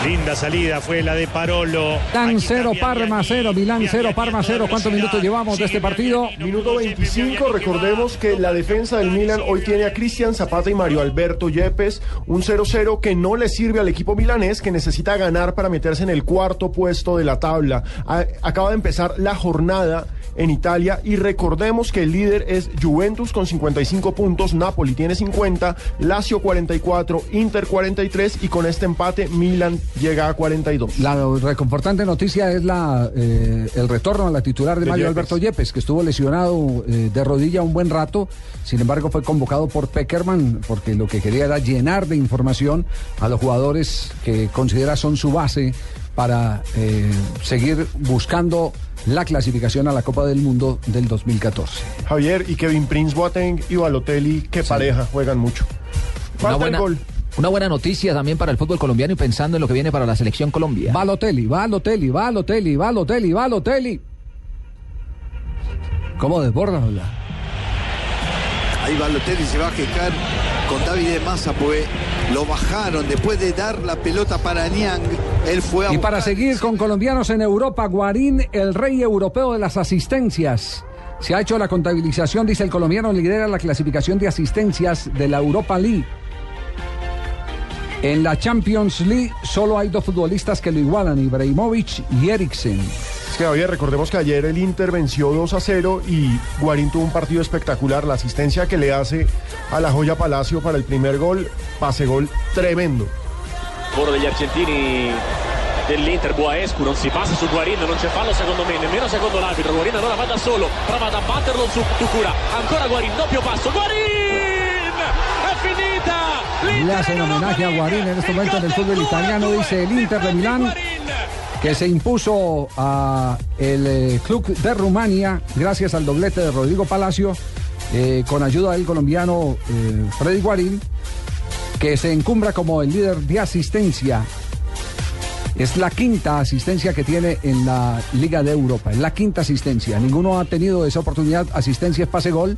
Linda salida fue la de Parolo. Milán 0, Parma 0, Milán 0, Parma 0. ¿Cuántos minutos llevamos de este partido? Minuto 25. Recordemos que la defensa del Milan hoy tiene a Cristian Zapata y Mario Alberto Yepes. Un 0-0 que no le sirve al equipo milanés que necesita ganar para meterse en el cuarto puesto de la tabla. A- Acaba de empezar la jornada en Italia y recordemos que el líder es Juventus con 55 puntos, Napoli tiene 50, Lazio 44, Inter 43 y con este empate Milan llega a 42. La reconfortante noticia es la eh, el retorno a la titular de, De Mario Yepes. Alberto Yepes, que estuvo lesionado eh, de rodilla un buen rato. Sin embargo, fue convocado por Peckerman porque lo que quería era llenar de información a los jugadores que considera son su base para eh, seguir buscando la clasificación a la Copa del Mundo del 2014. Javier y Kevin Prince Boateng y Balotelli, qué pareja, juegan mucho. Una Falta buena, el gol. una buena noticia también para el fútbol colombiano y pensando en lo que viene para la selección Colombia. Balotelli, Balotelli, Balotelli, Balotelli, Balotelli. ¿Cómo desborda? Ahí Balotelli se va a quejar con David Massa, pues lo bajaron después de dar la pelota para Niang. Él fue a Y para seguir con colombianos en Europa, Guarín, el rey europeo de las asistencias. Se ha hecho la contabilización, dice el colombiano, lidera la clasificación de asistencias de la Europa League. En la Champions League solo hay dos futbolistas que lo igualan, Ibrahimovic y Eriksen. Es que Javier, recordemos que ayer el Inter venció 2 a 0 y Guarín tuvo un partido espectacular. La asistencia que le hace a la Joya Palacio para el primer gol, pase gol tremendo. Lavoro degli argentini dell'Inter, Buaescu non si passa su Guarin, non c'è fallo secondo me, nemmeno secondo l'arbitro. Guarin allora va da solo, prova ad abbatterlo su Tucura. Ancora Guarin, doppio passo. Guarin! È finita! Le hacen homenaje a Guarín en este momento en el fútbol italiano, dice el Inter de Milán, que se impuso a el eh, club de Rumania gracias al doblete de Rodrigo Palacio, eh, con ayuda del colombiano eh, Freddy Guarín, que se encumbra como el líder de asistencia. Es la quinta asistencia que tiene en la Liga de Europa, es la quinta asistencia. Ninguno ha tenido esa oportunidad. Asistencia es pase gol,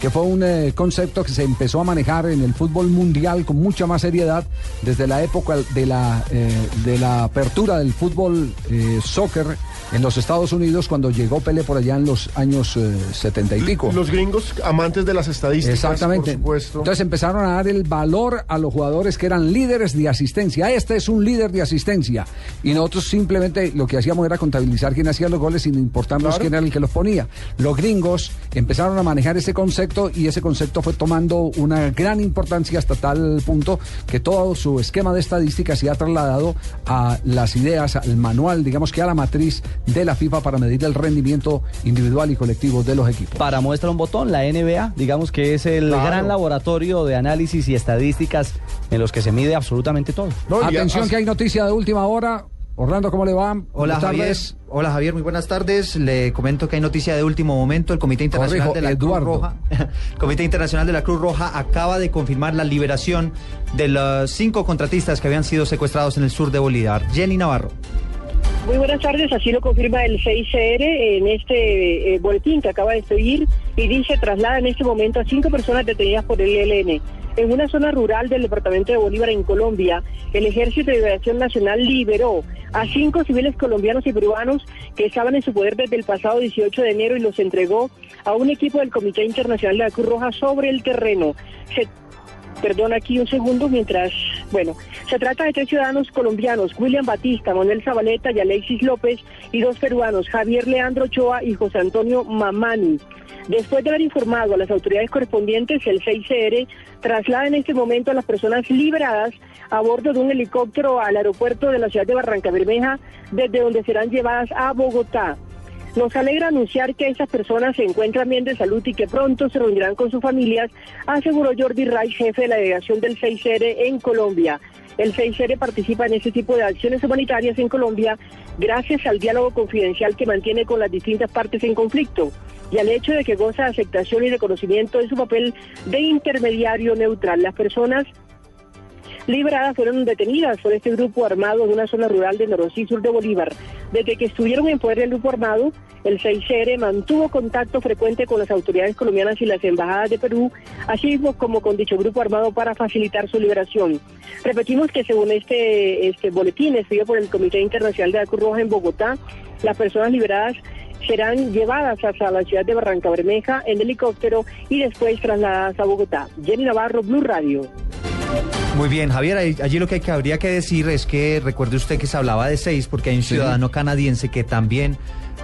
que fue un eh, concepto que se empezó a manejar en el fútbol mundial con mucha más seriedad desde la época de la, eh, de la apertura del fútbol eh, soccer en los Estados Unidos cuando llegó Pele por allá en los años eh, 70 y pico. Los gringos amantes de las estadísticas, Exactamente. por supuesto. Entonces empezaron a dar el valor a los jugadores que eran líderes de asistencia. Este es un líder de asistencia. Y nosotros simplemente lo que hacíamos era contabilizar quién hacía los goles sin importarnos Claro. quién era el que los ponía. Los gringos empezaron a manejar ese concepto y ese concepto fue tomando una gran importancia hasta tal punto que todo su esquema de estadística se ha trasladado a las ideas, al manual, digamos que a la matriz de la FIFA para medir el rendimiento individual y colectivo de los equipos. Para muestra un botón, la NBA, digamos que es el Claro. gran laboratorio de análisis y estadísticas en los que se mide absolutamente todo. Atención que hay noticia de última hora. Orlando, ¿cómo le va? Hola Buenas Javier. tardes. Hola Javier, muy buenas tardes. Le comento que hay noticia de último momento. El Comité Internacional Corrijo, de la Eduardo. Cruz Roja, el Comité Internacional de la Cruz Roja acaba de confirmar la liberación de los cinco contratistas que habían sido secuestrados en el sur de Bolívar. Jenny Navarro. Muy buenas tardes, así lo confirma el 6CR en este eh, boletín que acaba de seguir y dice traslada en este momento a cinco personas detenidas por el ELN. En una zona rural del departamento de Bolívar en Colombia, el Ejército de Liberación Nacional liberó a cinco civiles colombianos y peruanos que estaban en su poder desde el pasado 18 de enero y los entregó a un equipo del Comité Internacional de la Cruz Roja sobre el terreno. Perdón, aquí un segundo mientras... Bueno, se trata de tres ciudadanos colombianos, William Batista, Manuel Zabaleta y Alexis López, y dos peruanos, Javier Leandro Ochoa y José Antonio Mamani. Después de haber informado a las autoridades correspondientes, el 6CR traslada en este momento a las personas liberadas a bordo de un helicóptero al aeropuerto de la ciudad de Barranca Bermeja, desde donde serán llevadas a Bogotá. Nos alegra anunciar que esas personas se encuentran bien de salud y que pronto se reunirán con sus familias, aseguró Jordi Ray, jefe de la delegación del 6R en Colombia. El 6R participa en este tipo de acciones humanitarias en Colombia gracias al diálogo confidencial que mantiene con las distintas partes en conflicto y al hecho de que goza aceptación y reconocimiento de su papel de intermediario neutral. Las personas liberadas fueron detenidas por este grupo armado en una zona rural de noroeste y sur de Bolívar. Desde que estuvieron en poder del grupo armado, el 6CR mantuvo contacto frecuente con las autoridades colombianas y las embajadas de Perú, así como con dicho grupo armado para facilitar su liberación. Repetimos que según este, este boletín estudiado por el Comité Internacional de la Cruz Roja en Bogotá, las personas liberadas serán llevadas hasta la ciudad de Barranca Bermeja en helicóptero y después trasladadas a Bogotá. Jenny Navarro, Blue Radio. Muy bien, Javier, allí lo que habría que decir es que recuerde usted que se hablaba de seis porque hay un ciudadano canadiense que también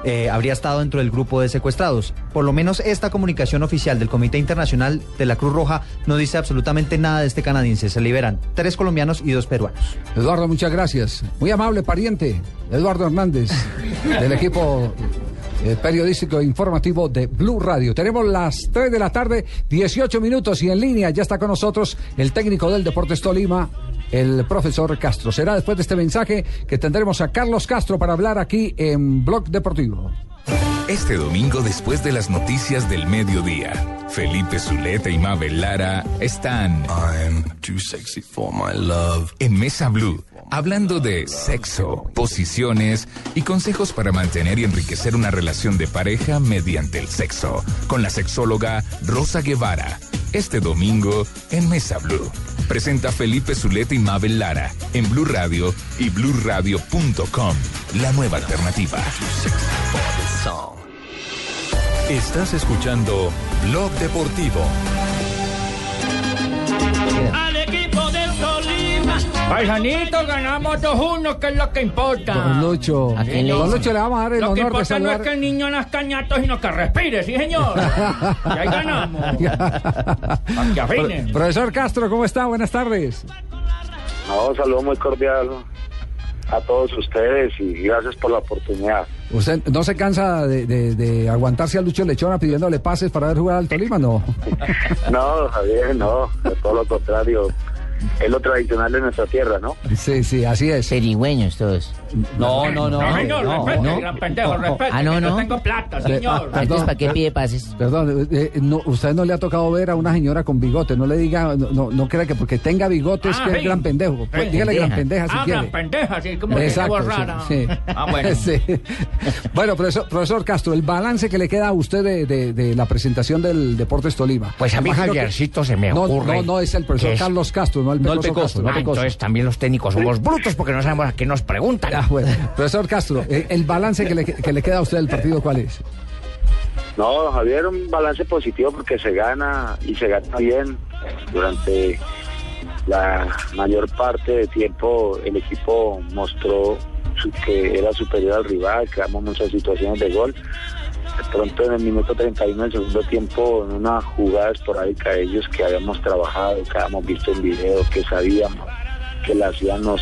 eh, habría estado dentro del grupo de secuestrados. Por lo menos esta comunicación oficial del Comité Internacional de la Cruz Roja no dice absolutamente nada de este canadiense. Se liberan tres colombianos y dos peruanos. Eduardo, muchas gracias. Muy amable pariente, Eduardo Hernández, del equipo eh, periodístico e informativo de Blue Radio. Tenemos las 3 de la tarde, 18 minutos y en línea ya está con nosotros el técnico del Deportes Tolima, el profesor Castro. Será después de este mensaje que tendremos a Carlos Castro para hablar aquí en Blog Deportivo. Este domingo, después de las noticias del mediodía, Felipe Zuleta y Mabel Lara están en Mesa Blue, hablando de sexo, posiciones y consejos para mantener y enriquecer una relación de pareja mediante el sexo, con la sexóloga Rosa Guevara. Este domingo en Mesa Blue. Presenta Felipe Zuleta y Mabel Lara en Blue Radio y bluradio.com, la nueva alternativa. Estás escuchando Blog Deportivo. Paisanito, ganamos 2-1, que es lo que importa. Don Lucho, ¿A quién le Don hizo? Lucho le vamos a dar el Lo que honor de importa no es saludar. que el niño nazca ñato, sino que respire, sí señor. y ahí ganamos. Para que Profesor Castro, ¿cómo está? Buenas tardes. No, un saludo muy cordial a todos ustedes y gracias por la oportunidad. ¿Usted no se cansa de, de- de aguantarse a Lucho Lechona pidiéndole pases para ver jugar al Tolima? No. No, Javier, no, de todo lo contrario. Es lo tradicional de nuestra tierra, ¿no? Sí, sí, así es. Serigüeños todos. No, no, no. No, señor, no, respete, no. gran pendejo, respete. Ah, no, que no. tengo plata, señor. Entonces, ¿para qué per- pide pases? Perdón, eh, eh, no, usted no le ha tocado ver a una señora con bigote. No le diga, no, no, no crea que porque tenga bigote es Ah, que es gran pendejo. Pues, Sí. dígale gran pendeja si ah, quiere. gran pendeja, sí, como que Exacto, voz sí, rara. sí. Ah, bueno. Sí. Bueno, profesor, profesor Castro, el balance que le queda a usted de, de- de la presentación del Deportes Tolima. Pues a mí, que- Javiercito, se me no, ocurre. No, no, es el profesor que es- Carlos Castro, no el No el Pecoso Castro, no Ah, Pecoso. entonces también los técnicos somos brutos porque no sabemos a qué nos preguntan. Ah, bueno. Profesor Castro, eh, el balance que le, que le queda a usted del partido, ¿cuál es? No, Javier, un balance positivo porque se gana y se gana bien. Durante la mayor parte de tiempo el equipo mostró su- que era superior al rival, creamos muchas situaciones de gol. Pronto en el minuto 31 del segundo tiempo, en una jugada esporádica de ellos que habíamos trabajado, que habíamos visto en video, que sabíamos que la ciudad nos,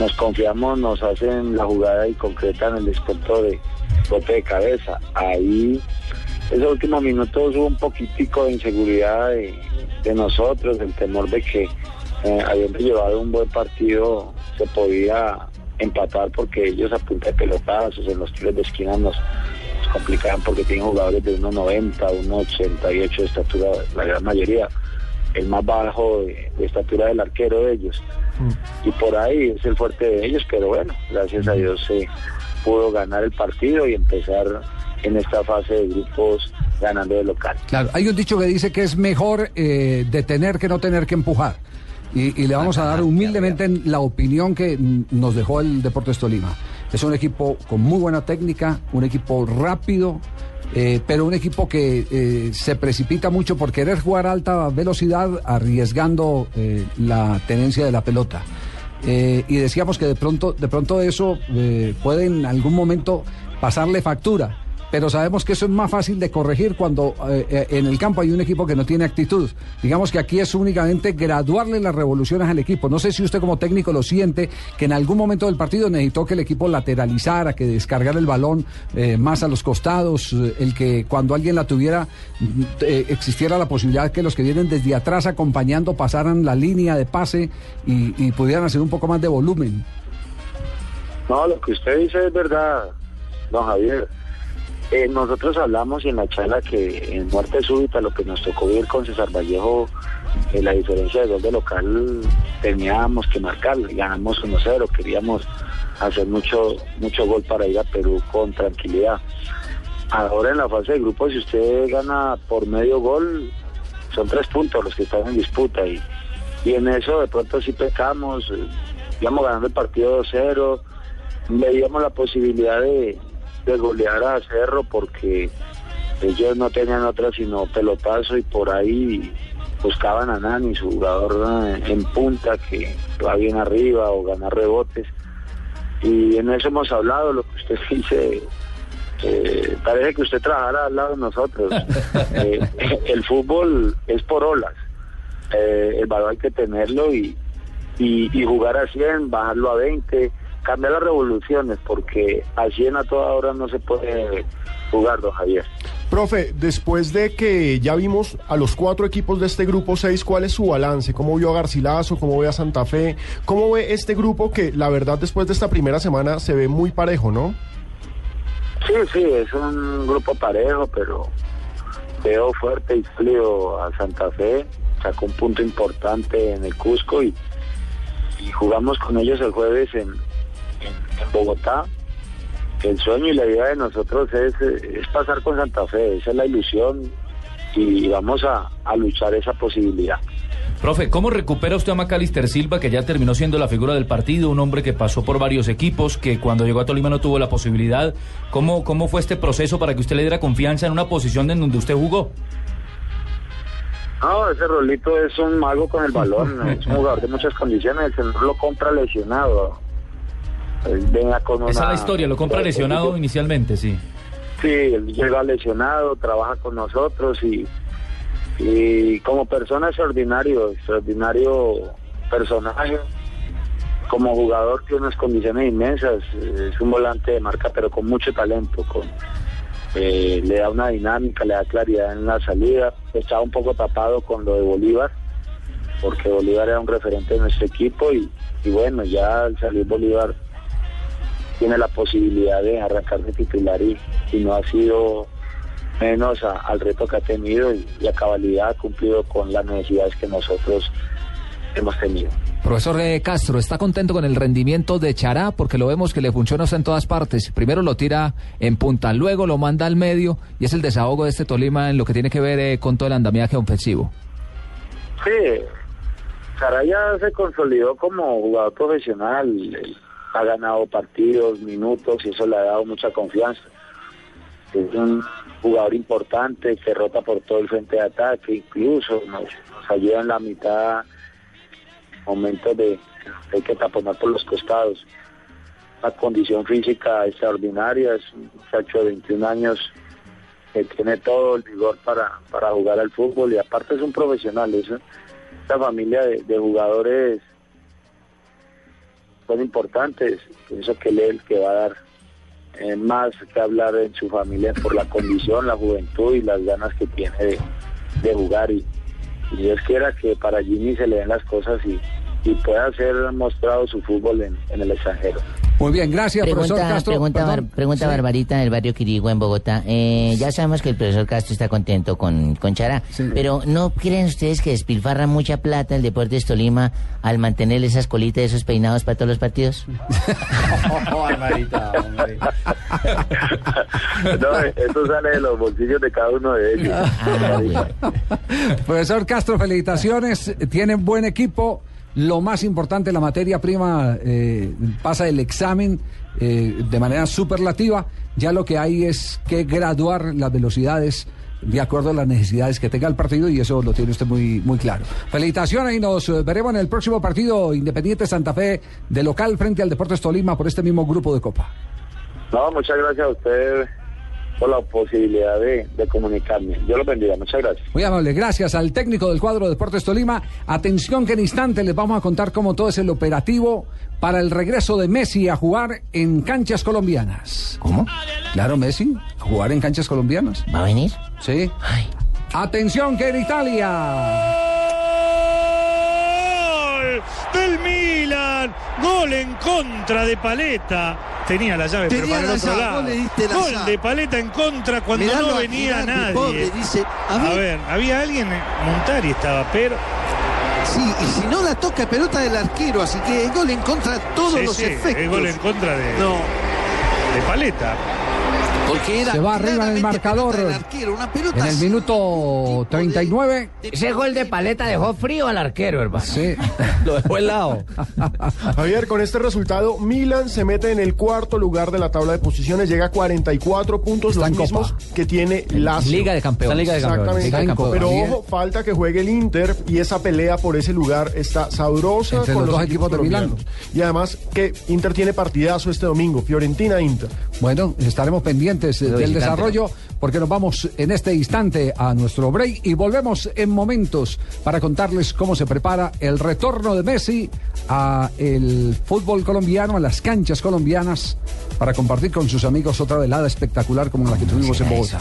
nos confiamos, nos hacen la jugada y concretan el descuento de golpe de cabeza. Ahí, esos últimos minutos hubo un poquitico de inseguridad de, nosotros, del temor de que eh, habiendo llevado un buen partido se podía empatar porque ellos a punta de pelotazos en los tiros de esquina nos complicaban porque tienen jugadores de 1,90, 1,88 de estatura, la gran mayoría, el más bajo de, de estatura del arquero de ellos. Y por ahí es el fuerte de ellos, pero bueno, gracias a Dios se pudo ganar el partido y empezar en esta fase de grupos ganando de local. Claro, hay un dicho que dice que es mejor eh, detener que no tener que empujar. Y, y le vamos a dar humildemente la opinión que mm, nos dejó el Deportes Tolima. Es un equipo con muy buena técnica, un equipo rápido, eh, pero un equipo que eh, se precipita mucho por querer jugar a alta velocidad, arriesgando eh, la tenencia de la pelota. Y decíamos que de pronto, de pronto eso puede en algún momento pasarle factura. Pero sabemos que eso es más fácil de corregir cuando eh, eh, en el campo hay un equipo que no tiene actitud. Digamos que aquí es únicamente graduarle las revoluciones al equipo. No sé si usted como técnico lo siente, que en algún momento del partido necesitó que el equipo lateralizara, que descargara el balón eh, más a los costados, el que cuando alguien la tuviera mm, existiera la posibilidad que los que vienen desde atrás acompañando pasaran la línea de pase y, y pudieran hacer un poco más de volumen. No, lo que usted dice es verdad, don Javier. Eh, nosotros hablamos en la charla que en muerte súbita lo que nos tocó vivir con César Vallejo eh, la diferencia de gol de local teníamos que marcar, ganamos 1-0, queríamos hacer mucho, mucho gol para ir a Perú con tranquilidad. Ahora en la fase de grupo, si usted gana por medio gol, son tres puntos los que están en disputa y, y en eso de pronto sí pecamos, eh, íbamos ganando el partido 2-0, veíamos la posibilidad de, de golear a Cerro porque ellos no tenían otra sino pelotazo y por ahí buscaban a Nani, su jugador eh, en punta que va bien arriba o ganar rebotes. Y en eso hemos hablado, lo que usted dice, eh, parece que usted trabajara al lado de nosotros. Eh, el fútbol es por olas. Eh, el valor hay que tenerlo y, y, y jugar a 100, bajarlo a 20, cambiar las revoluciones, porque a 100 a toda hora no se puede jugar, don Javier. Profe, después de que ya vimos a los cuatro equipos de este grupo 6, ¿cuál es su balance? ¿Cómo vio a Garcilaso? ¿Cómo ve a Santa Fe? ¿Cómo ve este grupo que la verdad después de esta primera semana se ve muy parejo, ¿no? Sí, sí, es un grupo parejo, pero veo fuerte y sólido a Santa Fe. Sacó un punto importante en el Cusco y, y jugamos con ellos el jueves en, en, en Bogotá. El sueño y la idea de nosotros es, es pasar con Santa Fe, esa es la ilusión y vamos a, a luchar esa posibilidad. Profe, ¿cómo recupera usted a Macalister Silva, que ya terminó siendo la figura del partido, un hombre que pasó por varios equipos, que cuando llegó a Tolima no tuvo la posibilidad? ¿Cómo, cómo fue este proceso para que usted le diera confianza en una posición en donde usted jugó? No, ese Rolito es un mago con el balón, es un jugador de muchas condiciones, el señor lo compra lesionado. Venga con una, Esa es la historia, lo compra lesionado inicialmente, sí. Sí, él llega lesionado, trabaja con nosotros y, y como persona extraordinario, extraordinario personaje. Como jugador tiene unas condiciones inmensas, es un volante de marca pero con mucho talento, con eh, le da una dinámica, le da claridad en la salida. Estaba un poco tapado con lo de Bolívar, porque Bolívar era un referente de nuestro equipo y, y bueno, ya al salir Bolívar tiene la posibilidad de arrancar de titular y, y no ha sido menos a- al reto que ha tenido y, y a cabalidad ha cumplido con las necesidades que nosotros hemos tenido. Profesor eh, Castro, ¿está contento con el rendimiento de Chará? Porque lo vemos que le funciona en todas partes. Primero lo tira en punta, luego lo manda al medio y es el desahogo de este Tolima en lo que tiene que ver eh, con todo el andamiaje ofensivo. Sí, Saraya se consolidó como jugador profesional, ha ganado partidos, minutos y eso le ha dado mucha confianza. Es un jugador importante que rota por todo el frente de ataque, incluso nos, ayuda en la mitad, momentos de hay que taponar por los costados. Una condición física extraordinaria, es un muchacho de 21 años que tiene todo el vigor para, para jugar al fútbol y aparte es un profesional, es esta familia de jugadores son importantes, pienso que él es el que va a dar eh, más que hablar en su familia por la condición, la juventud y las ganas que tiene de, jugar y, y Dios quiera que para Jimmy se le den las cosas y, y pueda ser mostrado su fútbol en, en el extranjero. Muy bien, gracias, profesor Pregunta, Castro. pregunta. Bar- pregunta Sí. Barbarita del barrio Quirigua en Bogotá. Eh, ya sabemos que el profesor Castro está contento con, con Chará, pero ¿no creen ustedes que despilfarra mucha plata el Deportes Tolima al mantener esas colitas y esos peinados para todos los partidos? Barbarita, hombre. No, eso sale de los bolsillos de cada uno de ellos. Profesor Castro, felicitaciones. Tienen buen equipo. Lo más importante, la materia prima eh, pasa el examen eh, de manera superlativa. Ya lo que hay es que graduar las velocidades de acuerdo a las necesidades que tenga el partido y eso lo tiene usted muy, muy claro. Felicitaciones y nos eh, veremos en el próximo partido Independiente Santa Fe de local frente al Deportes Tolima por este mismo grupo de Copa. No, muchas gracias a usted por la posibilidad de, de comunicarme. Yo lo bendiga, muchas gracias. Muy amable, gracias al técnico del cuadro Deportes Tolima. Atención que en instante les vamos a contar cómo todo es el operativo para el regreso de Messi a jugar en canchas colombianas. ¿Cómo? Claro, Messi, a jugar en canchas colombianas. ¿Va a venir? Sí. Atención que en Italia. Gol del Gol en contra de Paleta. Tenía la llave, Tenía pero para el otro llave, lado. vos le diste la Gol llave. de Paleta en contra cuando no venía nadie. pobre, dice, a a, ver. había alguien, Montari estaba, pero Sí, y si no la toca pelota del arquero, así que gol en contra de todos Sí, los sí, efectos. el gol en contra de, No. de Paleta. Era Se va arriba en el marcador. En el minuto 39. Ese gol de paleta dejó frío al arquero, hermano. Sí. Lo dejó helado. Javier, con este resultado, Milan se mete en el cuarto lugar de la tabla de posiciones, llega a 44 puntos, Está los mismos Copa. que tiene Lazio. Liga de Campeones. Liga de. Exactamente. Liga de Campeones. Pero ojo, falta que juegue el Inter y esa pelea por ese lugar está sabrosa Entre con los dos equipos de Milán. Y además que Inter tiene partidazo este domingo, Fiorentina-Inter. Bueno, estaremos pendientes del visitante, desarrollo porque nos vamos en este instante a nuestro break y volvemos en momentos para contarles cómo se prepara el retorno de Messi a el fútbol colombiano, a las canchas colombianas, para compartir con sus amigos otra velada espectacular como la que tuvimos en Bogotá.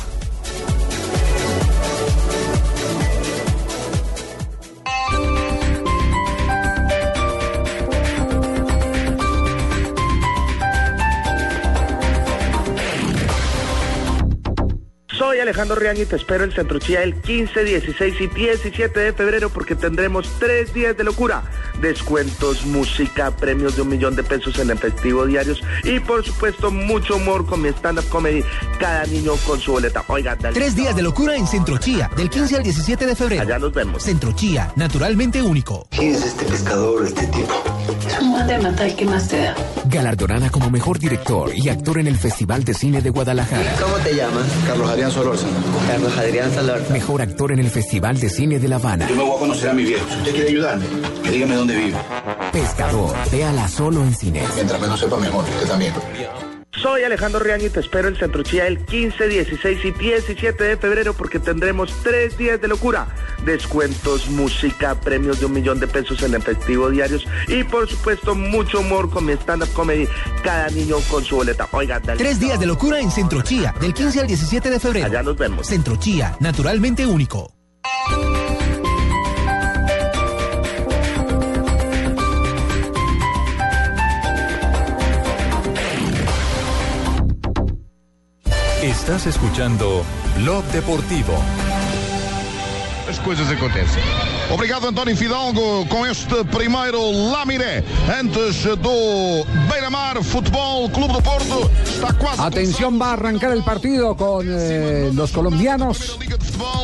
Alejandro Riaño y te espero en Centro Chía el 15, 16 y 17 de febrero porque tendremos tres días de locura. Descuentos, música, premios de un millón de pesos en efectivo diarios y por supuesto mucho humor con mi stand-up comedy. Cada niño con su boleta. Oigan, dale. Tres días de locura en Centro Chía, del 15 al 17 de febrero. Allá nos vemos. Centro Chía, naturalmente único. ¿Quién es este pescador, este tipo? Es un mate de matar, ¿qué más te da? Galardonada como mejor director y actor en el Festival de Cine de Guadalajara. ¿Cómo te llamas? Carlos Adrián Solórzano. Carlos Adrián Solórzano. Mejor actor en el Festival de Cine de La Habana. Yo me voy a conocer a mi viejo. Si usted quiere ayudarme, que dígame dónde vive. Pescador. Véala solo en cine. Mientras menos sepa mejor, usted también. Soy Alejandro Riaño y te espero en Centro Chía el 15, 16 y 17 de febrero porque tendremos tres días de locura. Descuentos, música, premios de un millón de pesos en efectivo diarios y por supuesto mucho humor con mi stand-up comedy. Cada niño con su boleta. Oigan, dale. Tres días de locura en Centro Chía, del 15 al 17 de febrero. Allá nos vemos. Centro Chía, naturalmente único. Estás escuchando Blog Deportivo. As coisas acontecem. Obrigado, António Fidalgo, com este primeiro Laminé. Antes do Beira-Mar Futebol Clube do Porto. Está quase. Atención, va a arrancar el partido con eh, los colombianos,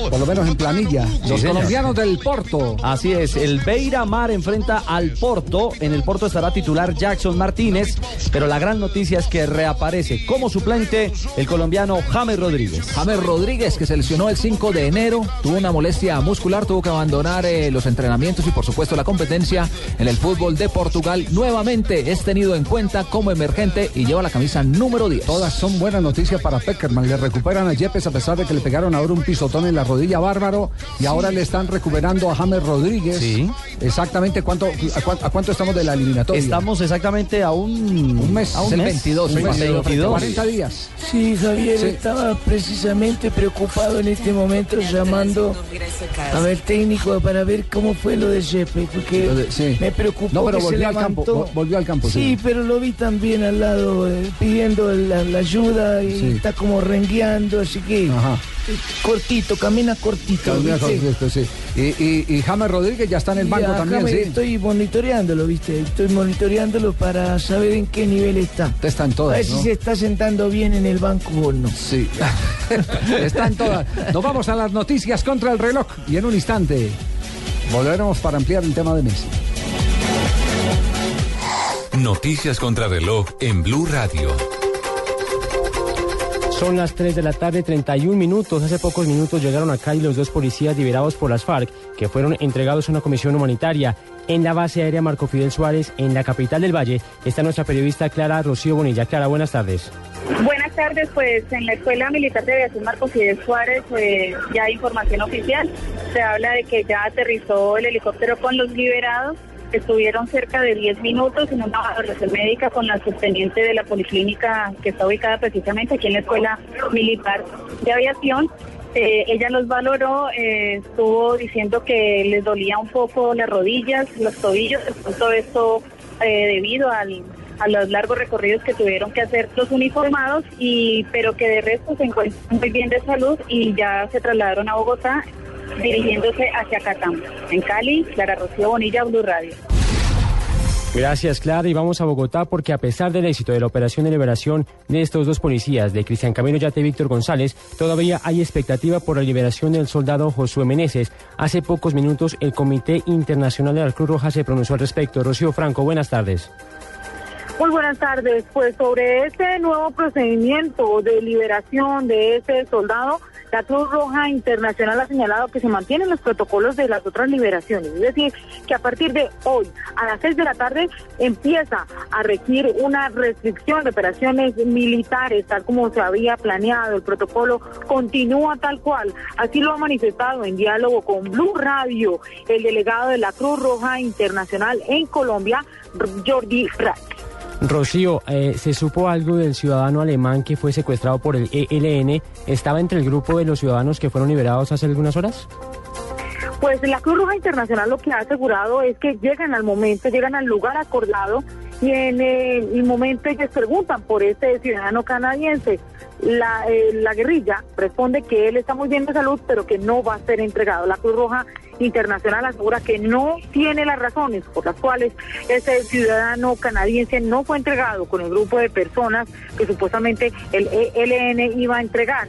por lo menos en planilla, los colombianos del Porto. Así es, el Beira Mar enfrenta al Porto. En el Porto estará titular Jackson Martínez, pero la gran noticia es que reaparece como suplente el colombiano James Rodríguez. James Rodríguez, que se lesionó el 5 de enero, tuvo una molestia muscular, tuvo que abandonar eh, los entrenamientos y por supuesto la competencia en el fútbol de Portugal. Nuevamente es tenido en cuenta como emergente y lleva la camisa número 10. Todas son buenas noticias para Peckerman. Le recuperan a Yepes a pesar de que le pegaron ahora un pisotón en la rodilla bárbaro y ahora le están recuperando a James Rodríguez. Sí. Exactamente cuánto, a, cuán- a cuánto estamos de la eliminatoria. Estamos exactamente a un, un mes. a un mes. 22, Un mes, mes, 22. 40 días. Sí, Javier, Sí. estaba precisamente preocupado en este momento llamando a ver técnico para ver cómo fue lo de Jeppe, porque sí. me preocupó No, pero que se volvió al campo, volvió al campo, Sí, sí. pero lo vi también al lado eh, pidiendo la, la ayuda y Sí. está como rengueando, así que cortito, camina cortito. Camina ¿viste? cortito, sí. Y, y- y James Rodríguez ya está en el banco a también, James sí. Estoy monitoreándolo, ¿viste? Estoy monitoreándolo para saber en qué nivel está. Están a todas, ver si se está sentando bien en el banco o no. Sí. Están todas. Nos vamos a las noticias contra el reloj y en un instante volveremos para ampliar el tema de Messi. Noticias contra reloj en Blue Radio. Son las 3 de la tarde, 31 minutos. Hace pocos minutos llegaron acá y los dos policías liberados por las FARC, que fueron entregados a una comisión humanitaria en la base aérea Marco Fidel Suárez, en la capital del Valle. Está nuestra periodista Clara Rocío Bonilla. Clara, buenas tardes. Buenas tardes, pues en la Escuela Militar de Aviación Marco Fidel Suárez eh, ya hay información oficial. Se habla de que ya aterrizó el helicóptero con los liberados. Estuvieron cerca de 10 minutos en una valoración médica con la subteniente de la policlínica que está ubicada precisamente aquí en la Escuela Militar de Aviación. Eh, ella los valoró, eh, estuvo diciendo que les dolía un poco las rodillas, los tobillos, todo esto eh, debido al, a los largos recorridos que tuvieron que hacer los uniformados, y pero que de resto se encuentran muy bien de salud y ya se trasladaron a Bogotá dirigiéndose hacia Catam. En Cali, Clara Rocío Bonilla, Blue Radio. Gracias, Clara. Y vamos a Bogotá porque a pesar del éxito de la operación de liberación de estos dos policías, de Cristian Camilo Yate y Víctor González, todavía hay expectativa por la liberación del soldado Josué Meneses. Hace pocos minutos el Comité Internacional de la Cruz Roja se pronunció al respecto. Rocío Franco, buenas tardes. Muy buenas tardes. Pues sobre este nuevo procedimiento de liberación de ese soldado, la Cruz Roja Internacional ha señalado que se mantienen los protocolos de las otras liberaciones. Es decir, que a partir de hoy, a las seis de la tarde, empieza a regir una restricción de operaciones militares, tal como se había planeado. El protocolo continúa tal cual. Así lo ha manifestado en diálogo con Blue Radio el delegado de la Cruz Roja Internacional en Colombia, Jordi Rack. Rocío, eh, ¿se supo algo del ciudadano alemán que fue secuestrado por el ELN? ¿Estaba entre el grupo de los ciudadanos que fueron liberados hace algunas horas? Pues la Cruz Roja Internacional lo que ha asegurado es que llegan al momento, llegan al lugar acordado y en el momento ellos preguntan por este ciudadano canadiense. La, eh, la guerrilla responde que él está muy bien de salud, pero que no va a ser entregado. La Cruz Roja Internacional asegura que no tiene las razones por las cuales ese ciudadano canadiense no fue entregado con el grupo de personas que supuestamente el ELN iba a entregar.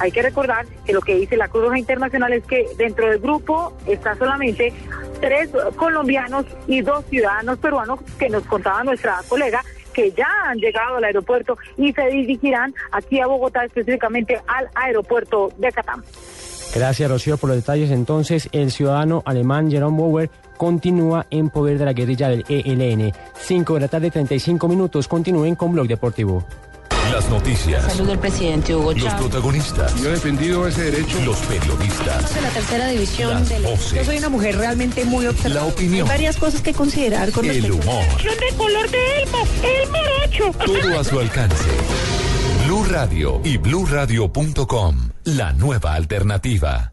Hay que recordar que lo que dice la Cruz Roja Internacional es que dentro del grupo está solamente tres colombianos y dos ciudadanos peruanos que nos contaba nuestra colega que ya han llegado al aeropuerto y se dirigirán aquí a Bogotá, específicamente al aeropuerto de Catam. Gracias, Rocío, por los detalles. Entonces, el ciudadano alemán Jerome Bauer continúa en poder de la guerrilla del ELN. 5 de la tarde, 35 minutos. Continúen con Blog Deportivo. Las noticias. Salud del presidente Hugo Los Chávez. protagonistas. Yo he defendido ese derecho. Los periodistas. de la tercera división Las del... voces. Yo soy una mujer realmente muy observadora. La opinión. Hay varias cosas que considerar con El respecto humor. de color de Elmo, el morocho. Todo a su alcance. Blue Radio y bluradio.com. La nueva alternativa.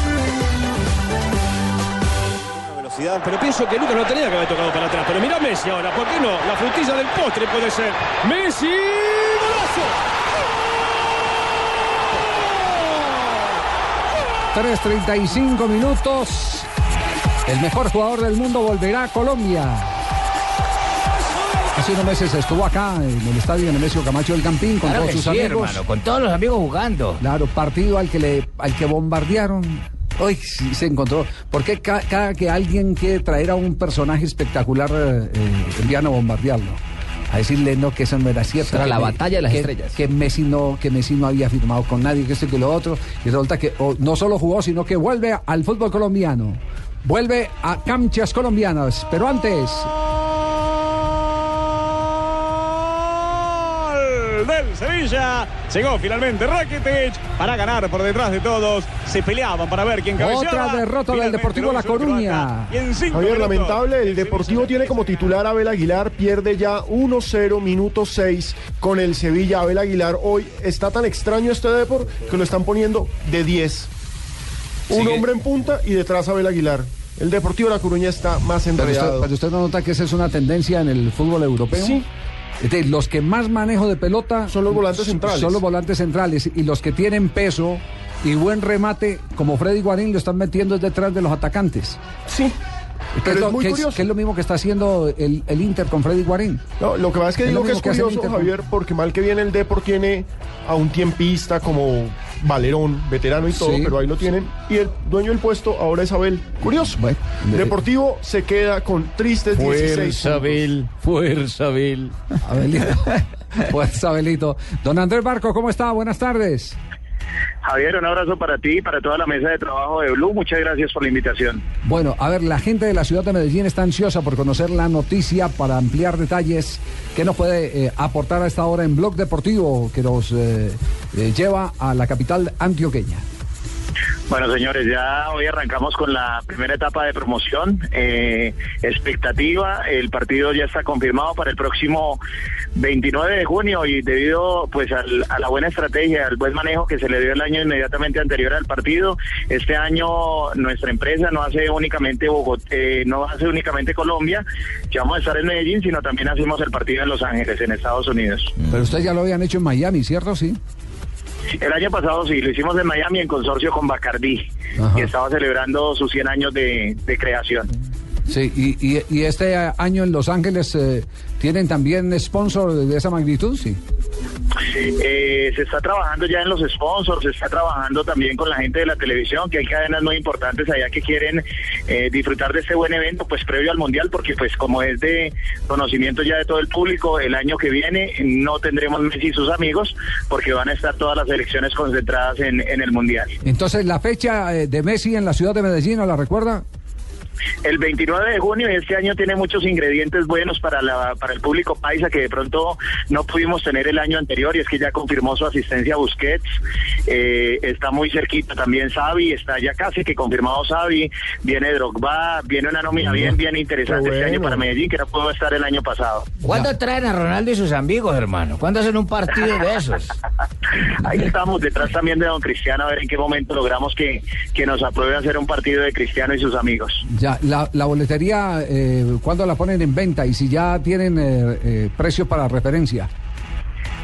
Velocidad, pero pienso que Lucas no tenía que haber tocado para atrás. Pero mira Messi ahora, ¿por qué no? La frutilla del postre puede ser. Messi, golazo. 3.35 minutos. El mejor jugador del mundo volverá a Colombia. Hace unos meses estuvo acá en el estadio Nemesio Camacho del Campín con Claro todos sus sí, amigos. hermano, con todos los amigos jugando. Claro, partido al que le, al que bombardearon. Hoy sí se encontró. Porque ca- cada que alguien quiere traer a un personaje espectacular, eh, eh, a bombardearlo. A decirle no, que eso no era cierto. Era que la me- batalla de las que- estrellas. Que Messi no, que Messi no había firmado con nadie, que esto y que lo otro. Y resulta que oh, no solo jugó, sino que vuelve al fútbol colombiano. Vuelve a canchas colombianas. Pero antes. Del Sevilla. Llegó finalmente Rakitic para ganar por detrás de todos. Se peleaban para ver quién cabeceaba. Otra derrota del Finalmente Deportivo lo La Coruña. Javier, lamentable, el Deportivo tiene como titular a Abel Aguilar, pierde ya 1-0, minuto 6 con el Sevilla. Abel Aguilar hoy está tan extraño este Depor que lo están poniendo de 10. Un Sigue. hombre en punta y detrás Abel Aguilar. El Deportivo de La Coruña está más Pero usted, enredado. pero usted no nota que esa es una tendencia en el fútbol europeo. Sí. Los que más manejo de pelota Son los volantes centrales. Son los volantes centrales y los que tienen peso y buen remate, como Freddy Guarín, lo están metiendo detrás de los atacantes. Sí. Que Pero es, es lo, muy que es- curioso. que es lo mismo que está haciendo el, el Inter con Freddy Guarín. No, lo que pasa es que Es digo lo que es curioso, Javier, porque mal que viene el Depor tiene a un tiempista como Valerón, veterano y todo, Sí. pero ahí lo tienen. Y el dueño del puesto ahora es Abel. Curioso. de- Deportivo se queda con tristes 16 puntos. Abel, fuerza, Abel. Abelito. pues Abelito. Don Andrés Barco, ¿cómo está? Buenas tardes. Javier, un abrazo para ti y para toda la mesa de trabajo de Blue. Muchas gracias por la invitación. Bueno, a ver, la gente de la ciudad de Medellín está ansiosa por conocer la noticia para ampliar detalles que nos puede eh, aportar a esta hora en Blog Deportivo que nos eh, eh, lleva a la capital antioqueña. Bueno, señores, ya hoy arrancamos con la primera etapa de promoción. Eh, expectativa, el partido ya está confirmado para el próximo 29 de junio y debido pues al- a la buena estrategia, al buen manejo que se le dio el año inmediatamente anterior al partido, este año nuestra empresa no hace únicamente Bogotá, eh, no hace únicamente Colombia, que vamos a estar en Medellín, sino también hacemos el partido en Los Ángeles, en Estados Unidos. Pero ustedes ya lo habían hecho en Miami, ¿cierto? Sí. El año pasado sí, lo hicimos en Miami en consorcio con Bacardí, que estaba celebrando sus 100 años de, de creación. Sí, y, y- y este año en Los Ángeles eh, tienen también sponsor de esa magnitud, sí. Eh, se está trabajando ya en los sponsors, se está trabajando también con la gente de la televisión, que hay cadenas muy importantes allá que quieren eh, disfrutar de este buen evento, pues previo al Mundial, porque pues como es de conocimiento ya de todo el público, el año que viene no tendremos Messi y sus amigos, porque van a estar todas las elecciones concentradas en, en el Mundial. Entonces, la fecha eh, de Messi en la ciudad de Medellín, ¿no la recuerda? El 29 de junio y este año tiene muchos ingredientes buenos para la, para el público paisa que de pronto no pudimos tener el año anterior y es que ya confirmó su asistencia a Busquets, eh, está muy cerquita también Xavi, está ya casi que confirmado Xavi, viene Drogba, viene una nómina bien bien interesante este año para Medellín que no pudo estar el año pasado. ¿Cuándo traen a Ronaldo y sus amigos, hermano? ¿Cuándo hacen un partido de esos? Ahí estamos detrás también de don Cristiano a ver en qué momento logramos que, que nos apruebe hacer un partido de Cristiano y sus amigos. Ya, la, boletería, eh, ¿cuándo la ponen en venta? Y si ya tienen eh, eh, precio para referencia.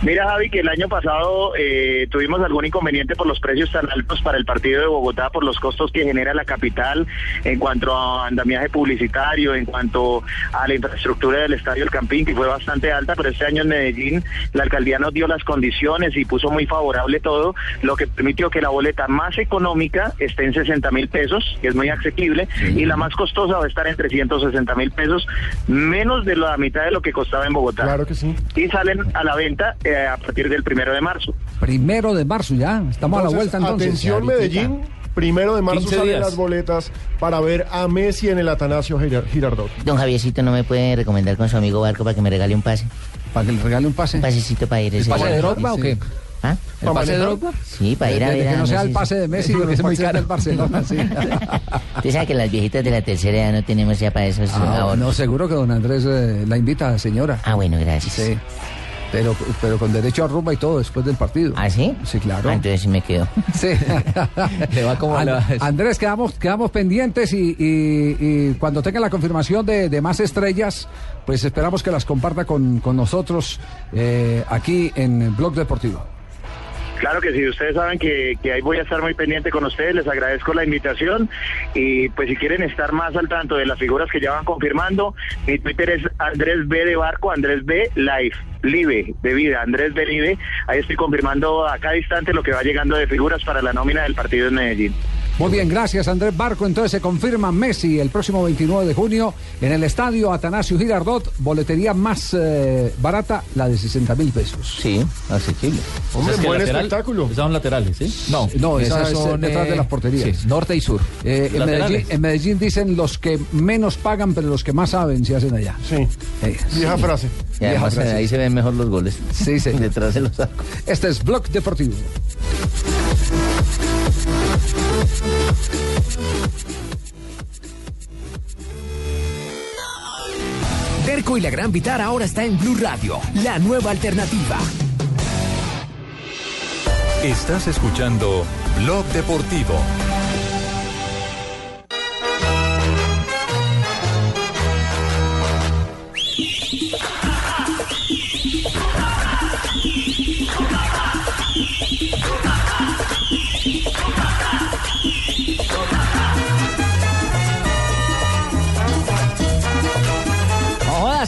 Mira, Javi, que el año pasado eh, tuvimos algún inconveniente por los precios tan altos para el partido de Bogotá, por los costos que genera la capital en cuanto a andamiaje publicitario, en cuanto a la infraestructura del Estadio El Campín, que fue bastante alta, pero este año en Medellín la alcaldía nos dio las condiciones y puso muy favorable todo, lo que permitió que la boleta más económica esté en 60 mil pesos, que es muy asequible, y la más costosa va a estar en 360 mil pesos, menos de la mitad de lo que costaba en Bogotá. Claro que sí. Y salen a la venta eh, a partir del primero de marzo. Primero de marzo ya, estamos a la vuelta entonces. Atención Medellín, primero de marzo 15 salen días. las boletas para ver a Messi en el Atanasio Girar- Girardot. Don Javiercito, ¿no me puede recomendar con su amigo Barco para que me regale un pase? ¿Para que le regale un pase? Un pasecito para ir. ese pase de. Drogba o qué? ¿Ah? ¿El pase de Drogba? Sí, para ir a ver que no sea el pase de Messi, porque es muy caro el Barcelona, sí. Usted sabe que las viejitas de la tercera edad no tenemos ya para esos Ah, no, seguro que don Andrés eh, la invita, señora. Ah, bueno, gracias. Sí. Pero, pero con derecho a rumba y todo después del partido. ¿Ah, sí? Sí, claro. Ah, entonces sí me quedo. Sí. Le va como An- le va eso. Andrés, quedamos, quedamos pendientes y, y- y cuando tenga la confirmación de, de más estrellas, pues esperamos que las comparta con, con nosotros eh, aquí en Blog Deportivo. Claro que sí, ustedes saben que, que ahí voy a estar muy pendiente con ustedes, les agradezco la invitación y pues si quieren estar más al tanto de las figuras que ya van confirmando, mi Twitter es Andrés B de Barco, Andrés B Live, Live, de vida, Andrés B Live, ahí estoy confirmando a cada instante lo que va llegando de figuras para la nómina del partido en Medellín. Muy bien, gracias Andrés Barco. Entonces se confirma Messi el próximo 29 de junio en el estadio Atanasio Girardot, boletería más eh, barata, la de 60 mil pesos. Sí, asequible. Hombre, ¿Es que buen lateral? espectáculo. Esas son laterales, ¿sí? No, No, esas esa es, son, detrás eh, de las porterías. sí, norte y sur. Eh, en. Medellín, en Medellín dicen los que menos pagan, pero los que más saben se hacen allá. Sí, Eh, vieja frase. Y además Vieja frase. ahí se ven mejor los goles. Sí, sí. Detrás de los arcos. Este es Blog Deportivo. Terco y la Gran Vitar ahora está en Blue Radio, la nueva alternativa. Estás escuchando Blog Deportivo.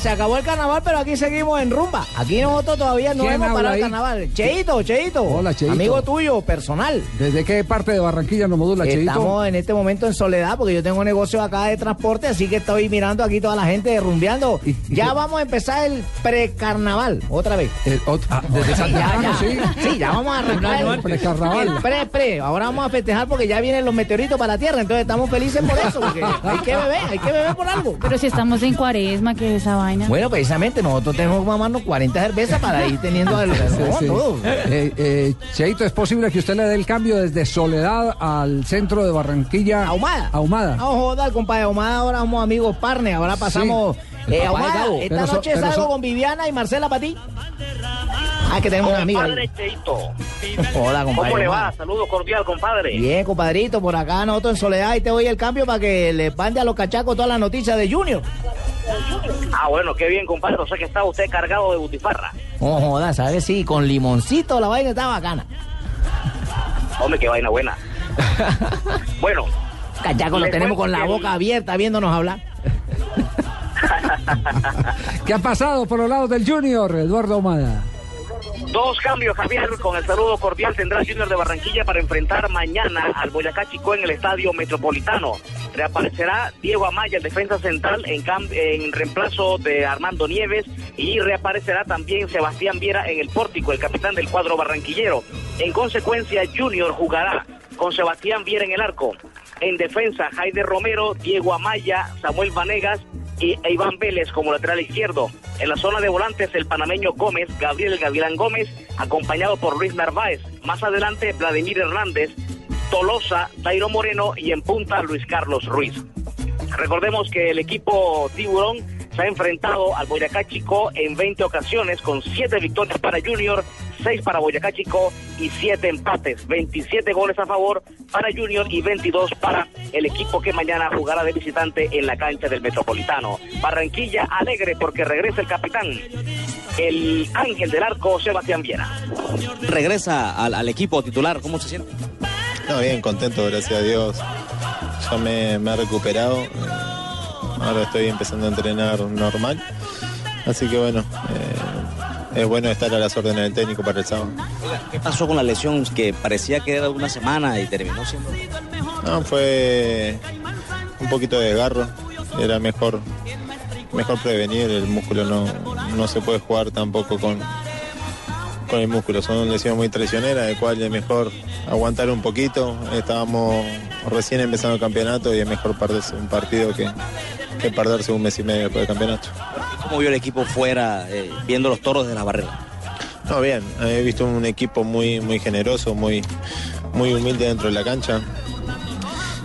Se acabó el carnaval, pero aquí seguimos en rumba. Aquí nosotros todavía no ¿Quién hemos parado el carnaval. Cheito, Cheito. Hola, Cheito. Amigo tuyo, personal. ¿Desde qué parte de Barranquilla nos modula, Cheito? Estamos en este momento en soledad porque yo tengo un negocio acá de transporte, así que estoy mirando aquí toda la gente rumbeando. Ya vamos a empezar el precarnaval, otra vez. Eh, ot- ah, desde Sí, tan ya, ya. sí. Sí, ya vamos a arrancar el. Precarnaval. el pre, pre. Ahora vamos a festejar porque ya vienen los meteoritos para la Tierra, entonces estamos felices por eso, porque hay que beber, hay que beber por algo. Pero si estamos en cuaresma, que esa vaina. Bueno, precisamente nosotros tenemos que mamarnos 40 cervezas para ir teniendo el, el- Sí, sí. todo. Eh, eh, Cheito, ¿es posible que usted le dé el cambio desde Soledad al centro de Barranquilla? Ahumada. Ahumada. No joda, compadre Ahumada, ahora somos amigos partner, ahora pasamos... El Eh, Ahumada, esta Pero so- noche pero salgo so- con Viviana y Marcela para ti. Ah, que tenemos una amiga. ahí. Compadre Cheito. Hola, compadre. ¿Cómo le va? Ahumada. Saludo cordial, compadre. Bien, compadrito, por acá nosotros en Soledad y te doy el cambio para que le mande a los cachacos todas las noticias de Junior. Ah, bueno, qué bien, compadre. O sea que está usted cargado de butifarra. No joda, ¿sabes? Sí, con limoncito la vaina está bacana. Hombre, qué vaina buena. bueno. Cachacos, lo tenemos con la el- boca abierta viéndonos hablar. ¿Qué ha pasado por los lados del Junior, Eduardo Ahumada? Dos cambios, Javier, con el saludo cordial tendrá Junior de Barranquilla para enfrentar mañana al Boyacá Chico en el Estadio Metropolitano. Reaparecerá Diego Amaya, el defensa central, en, en reemplazo de Armando Nieves y reaparecerá también Sebastián Viera en el pórtico, el capitán del cuadro barranquillero. En consecuencia, Junior jugará con Sebastián Viera en el arco. En defensa, Jaide Romero, Diego Amaya, Samuel Vanegas y Iván Vélez como lateral izquierdo. En la zona de volantes, el panameño Gómez, Gabriel Gavilán Gómez, acompañado por Luis Narváez. Más adelante, Vladimir Hernández, Tolosa, Dairo Moreno y en punta, Luis Carlos Ruiz. Recordemos que el equipo Tiburón se ha enfrentado al Boyacá Chico en 20 ocasiones con 7 victorias para Junior, 6 para Boyacá Chico y 7 empates, 27 goles a favor para Junior y 22 para el equipo que mañana jugará de visitante en la cancha del Metropolitano. Barranquilla alegre porque regresa el capitán, el ángel del arco Sebastián Viera. Regresa al, al equipo titular, ¿cómo se siente? No, bien, contento, gracias a Dios. Ya me, me he recuperado. Ahora estoy empezando a entrenar normal. Así que bueno, eh, es bueno estar a las órdenes del técnico para el sábado. ¿Qué pasó con la lesión que parecía que era una semana y terminó siendo? No, fue un poquito de desgarro. Era mejor, mejor prevenir. El músculo no, no se puede jugar tampoco con, con el músculo. Son lesiones muy traicioneras, de cual es mejor aguantar un poquito. Estábamos recién empezando el campeonato y es mejor perderse un partido que, que perderse un mes y medio después del campeonato. ¿Cómo vio el equipo fuera, eh, viendo los toros de la barrera? No, bien, he visto un equipo muy, muy generoso, muy, muy humilde dentro de la cancha.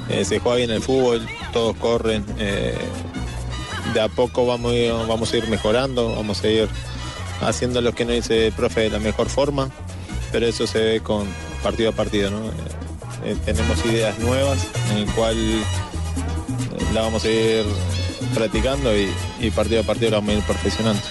Eh, se juega bien el fútbol, todos corren. eh, de a poco vamos, vamos a ir mejorando, vamos a ir haciendo lo que nos dice el profe de la mejor forma, pero eso se ve con partido a partido. ¿no? Eh, eh, tenemos ideas nuevas en el cual eh, la vamos a ir practicando y, y partido a partido la vamos a ir perfeccionando.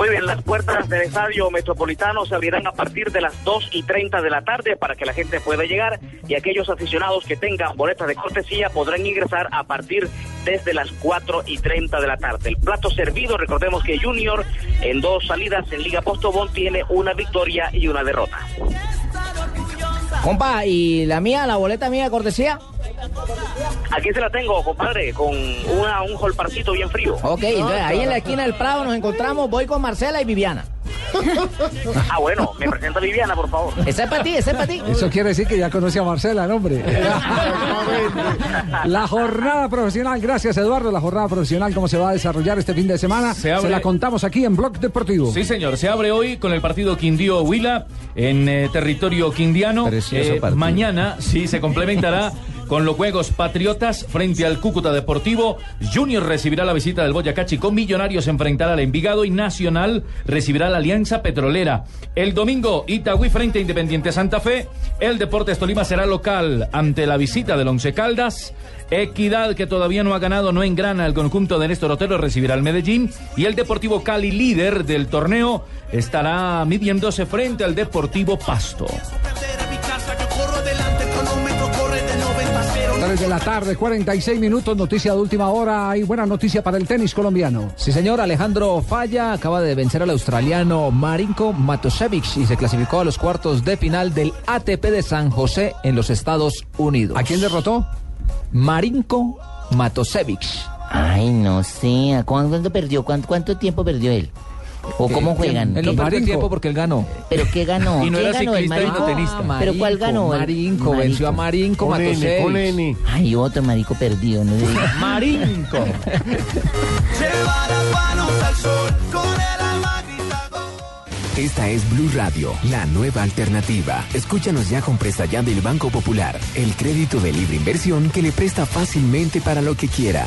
Muy bien, las puertas del estadio metropolitano se abrirán a partir de las 2 y 30 de la tarde para que la gente pueda llegar y aquellos aficionados que tengan boletas de cortesía podrán ingresar a partir desde las 4 y 30 de la tarde. El plato servido, recordemos que Junior en dos salidas en Liga Postobón tiene una victoria y una derrota. Compa, ¿y la mía, la boleta mía de cortesía? Aquí se la tengo, compadre, con una, un holparcito bien frío. Ok, entonces ahí en la esquina del Prado nos encontramos, voy con Marcela y Viviana. Ah, bueno, me presenta Viviana, por favor. Ese es para ti, ese es para ti. Eso quiere decir que ya conoce a Marcela, el hombre. la jornada profesional, gracias Eduardo, la jornada profesional, cómo se va a desarrollar este fin de semana, se, abre- la contamos aquí en Blog Deportivo. Sí, señor. Se abre hoy con el partido Quindío-Huila en eh, territorio quindiano. Precioso Eh, partido. mañana sí se complementará con los Juegos Patriotas frente al Cúcuta Deportivo. Junior recibirá la visita del Boyacá Chico. Millonarios enfrentará al Envigado y Nacional recibirá la Alianza Petrolera. El domingo, Itagüí frente a Independiente Santa Fe. El Deportes Tolima será local ante la visita del Once Caldas. Equidad, que todavía no ha ganado, no engrana el conjunto de Néstor Otero, recibirá al Medellín. Y el Deportivo Cali, líder del torneo, estará midiéndose frente al Deportivo Pasto. 3 de la tarde, 46 minutos, noticia de última hora. Hay buena noticia para el tenis colombiano. Sí, señor, Alejandro Falla acaba de vencer al australiano Marinko Matosevic y se clasificó a los cuartos de final del ATP de San José en los Estados Unidos. ¿A quién derrotó? Marinko Matosevic. Ay, no sé. ¿a ¿Cuánto perdió? ¿Cuánto, cuánto tiempo perdió él? ¿O cómo juegan? Él no perdió el tiempo porque él ganó. ¿Pero qué ganó? Y no ¿Quién era ganó? ¿El ciclista y no tenista. ¿Pero cuál Marinco, ganó? El Marinco, venció a Marinco, mató seis. Ay, otro marico perdido. No le diga. Marinco. Esta es Blue Radio, la nueva alternativa. Escúchanos ya con presta ya del Banco Popular, el crédito de libre inversión que le presta fácilmente para lo que quiera.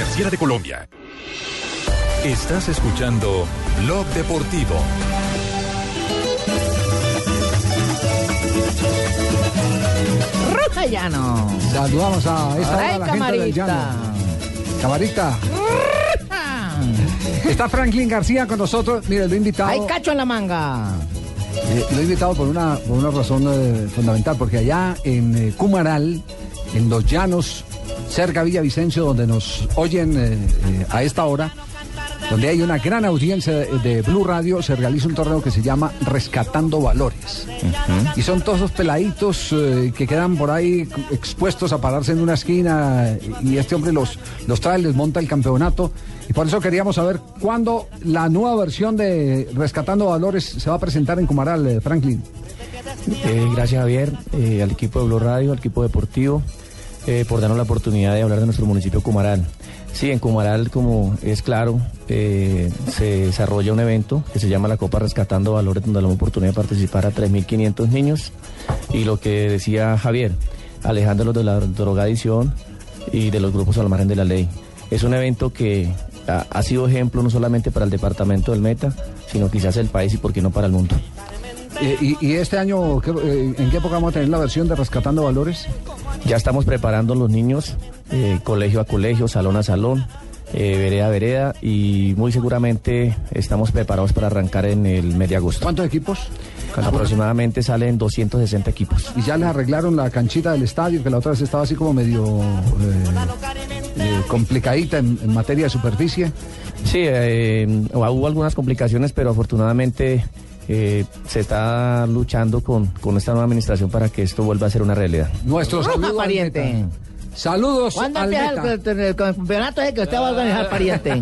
Superfinanciera de Colombia. Estás escuchando Blog Deportivo. Roja Llano. Saludamos a esta hora Ay, a la gente del camarita. llano. Camarita. Está Franklin García con nosotros. Mire, lo he invitado. Hay cacho en la manga. Eh, lo he invitado por una, por una razón eh, fundamental, porque allá en eh, Cumaral, en los llanos, cerca Villavicencio, donde nos oyen eh, eh, a esta hora, donde hay una gran audiencia de, de Blue Radio, se realiza un torneo que se llama Rescatando Valores. Y son todos esos peladitos eh, que quedan por ahí expuestos a pararse en una esquina y este hombre los, los trae, les monta el campeonato. Y por eso queríamos saber cuándo la nueva versión de Rescatando Valores se va a presentar en Cumaral, eh, Franklin. Eh, gracias Javier, eh, al equipo de Blue Radio, al equipo deportivo, eh, por darnos la oportunidad de hablar de nuestro municipio Cumaral. Sí, en Cumaral, como es claro, eh, se desarrolla un evento que se llama la Copa Rescatando Valores, donde damos oportunidad de participar a 3.500 niños. Y lo que decía Javier, alejándolos de la drogadicción y de los grupos al margen de la ley. Es un evento que ha, ha sido ejemplo no solamente para el departamento del Meta, sino quizás el país y por qué no para el mundo. Y, y este año, ¿qué- eh, ¿en qué época vamos a tener la versión de Rescatando Valores? Ya estamos preparando los niños, eh, colegio a colegio, salón a salón, eh, vereda a vereda y muy seguramente estamos preparados para arrancar en el mes de agosto. ¿Cuántos equipos? Aproximadamente salen 260 equipos. Y ya les arreglaron la canchita del estadio, que la otra vez estaba así como medio eh, complicadita en, en materia de superficie. Sí, eh, hubo algunas complicaciones, pero afortunadamente eh, se está luchando con, con esta nueva administración para que esto vuelva a ser una realidad. Nuestro saludo al pariente. Meta. Saludos ¿Cuándo al empieza Meta. el, el- el campeonato ese que usted va a organizar, pariente?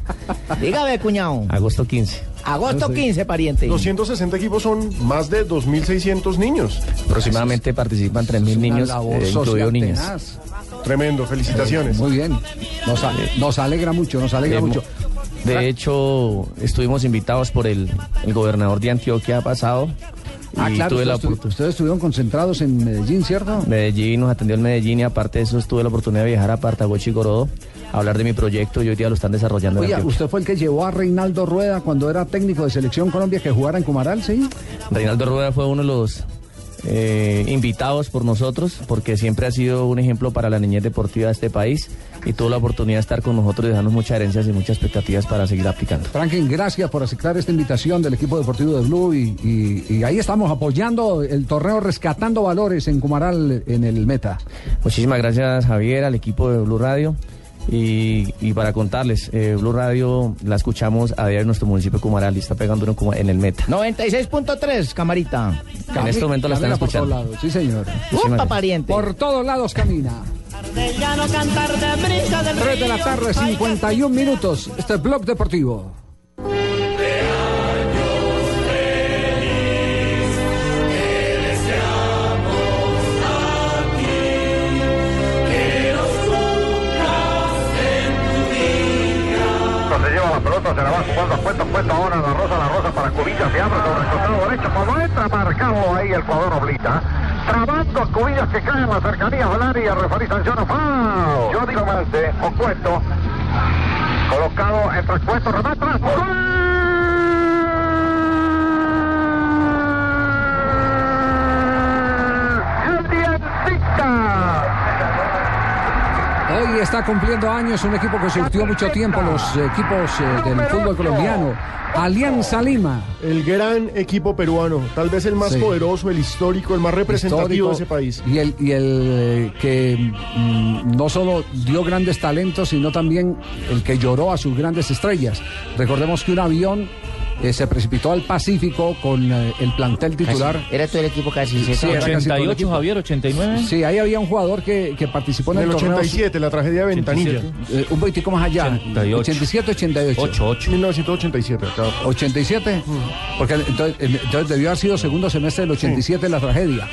Dígame, cuñado. Agosto 15. Agosto 15, pariente. 260 equipos son más de 2.600 niños. Aproximadamente participan 3.000 niños, eh, incluidos niñas. Tremendo, felicitaciones. Muy bien. Nos, a- nos alegra mucho, nos alegra De- mucho. De hecho, estuvimos invitados por el, el gobernador de Antioquia pasado. Ah, y claro, tuve la ustedes, estu- ustedes estuvieron concentrados en Medellín, ¿cierto? Medellín nos atendió en Medellín y aparte de eso tuve la oportunidad de viajar a Partagochi y Gorodo a hablar de mi proyecto y hoy día lo están desarrollando Oye, usted fue el que llevó a Reinaldo Rueda cuando era técnico de Selección Colombia que jugara en Cumaral, ¿sí? Reinaldo Rueda fue uno de los eh, invitados por nosotros porque siempre ha sido un ejemplo para la niñez deportiva de este país y tuvo la oportunidad de estar con nosotros y dejarnos muchas herencias y muchas expectativas para seguir aplicando. Franklin, gracias por aceptar esta invitación del equipo deportivo de Blue y, y- y ahí estamos apoyando el torneo Rescatando Valores en Cumaral en el Meta. Muchísimas gracias Javier, al equipo de Blue Radio. Y, y para contarles, eh, Blue Radio la escuchamos a diario en nuestro municipio de Cumaral y está pegando uno como en el meta. 96.3, camarita. En este momento la están Camina por escuchando. todos lados, sí señor. Upa, pariente. Por todos lados camina. no cantar de brisa del 3 de la tarde, 51 minutos. Este es Blog Deportivo. Se la va jugando a puesto ahora la rosa, la rosa para Cubillas, se abre sobre el costado derecho, cuando entra marcado ahí el jugador Oblita. Trabando Cubillas que cae en la cercanía del área, referí sanciona foul. Yo digo Mante, o Cueto, colocado entre Cueto, remata, ¡El Hoy está cumpliendo años un equipo que surtió mucho tiempo los equipos eh, del fútbol colombiano. Alianza Lima. El gran equipo peruano, tal vez el más Sí. poderoso, el histórico, el más representativo Histórico, de ese país. Y el, y el eh, que mm, no solo dio grandes talentos, sino también el que lloró a sus grandes estrellas. Recordemos que un avión eh, se precipitó al Pacífico con eh, el plantel titular. Casi. Era todo el equipo casi. Sí, ¿cierto? era casi todo el 88, equipo. Javier, 89. Sí, ahí había un jugador que, que participó en En el, el torneo. 87, la tragedia de Ventanilla. Eh, un poquitico más allá. 88. 87, 88. 88. 1987, claro. 87, porque entonces, entonces debió haber sido segundo semestre del 87 la tragedia,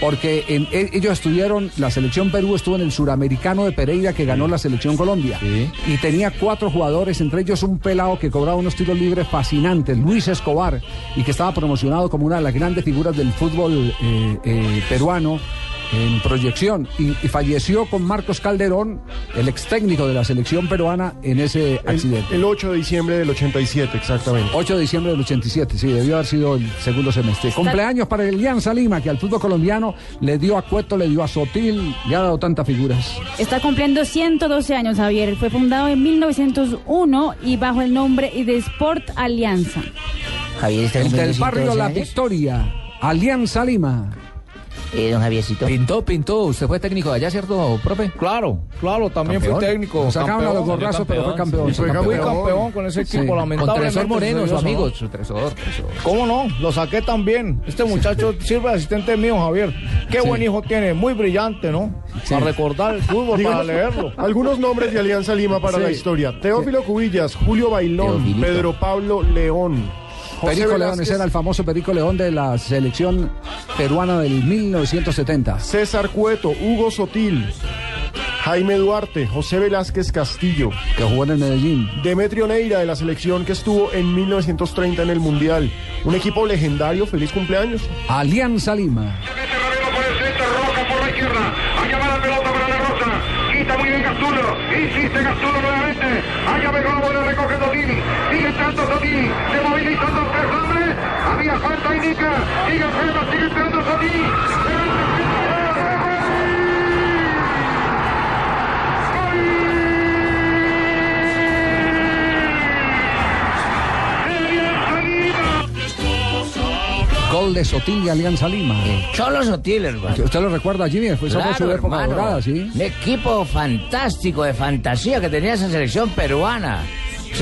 porque en- ellos estuvieron, la selección Perú estuvo en el suramericano de Pereira que ganó la selección Colombia y tenía cuatro jugadores, entre ellos un pelado que cobraba unos tiros libres fascinantes, Luis Escobar, y que estaba promocionado como una de las grandes figuras del fútbol eh, eh, peruano en proyección y, y falleció con Marcos Calderón, el ex técnico de la selección peruana, en ese accidente. El, el 8 de diciembre del 87, exactamente. 8 de diciembre del 87, sí, debió haber sido el segundo semestre. Cumpleaños para el Alianza Lima, que al fútbol colombiano le dio a Cueto, le dio a Sotil, le ha dado tantas figuras. Está cumpliendo 112 años, Javier. Fue fundado en 1901 y bajo el nombre de Sport Alianza. Javier está El cumpliendo del barrio 112 La años. Victoria, Alianza Lima. Eh, don Javiercito. Pintó, pintó. ¿Usted fue técnico de allá, cierto, profe? Claro, claro, también Campeón. fui técnico. Sacaban a los campeón. gorrazos, pero fue campeón. Y fue sí. Fui campeón con ese equipo, Sí. Con lamentablemente. Tresor Moreno, su amigo. Su Tresor, Tresor. ¿Cómo no? Lo saqué también. Este muchacho sirve de asistente mío, Javier. Qué Sí. buen hijo tiene, muy brillante, ¿no? Para recordar el fútbol, Díganos para leerlo. Algunos nombres de Alianza Lima para Sí. la historia. Teófilo Cubillas, Julio Bailón, Teofilito. Pedro Pablo León. José Perico León, ese era el famoso Perico León de la selección peruana del 1970. César Cueto, Hugo Sotil, Jaime Duarte, José Velázquez Castillo. Que jugó en el Medellín. Demetrio Neira de la selección que estuvo en 1930 en el Mundial. Un equipo legendario, feliz cumpleaños. Alianza Lima. Roca por la izquierda. Allá va la pelota para la Rosa. Quita muy bien Gastulo. Insiste Gastulo nuevamente. Allá ve cómo le recoge Totini. Sigue entrando Totini. Se hombres. Había falta indica. Sigue enfermo, sigue entrando Totini. Gol de Sotil y Alianza Lima. Cholo Sotil, hermano. ¿Usted lo recuerda, Jimmy? Fue Claro, su época dorada, ¿sí? Un equipo fantástico de fantasía que tenía esa selección peruana.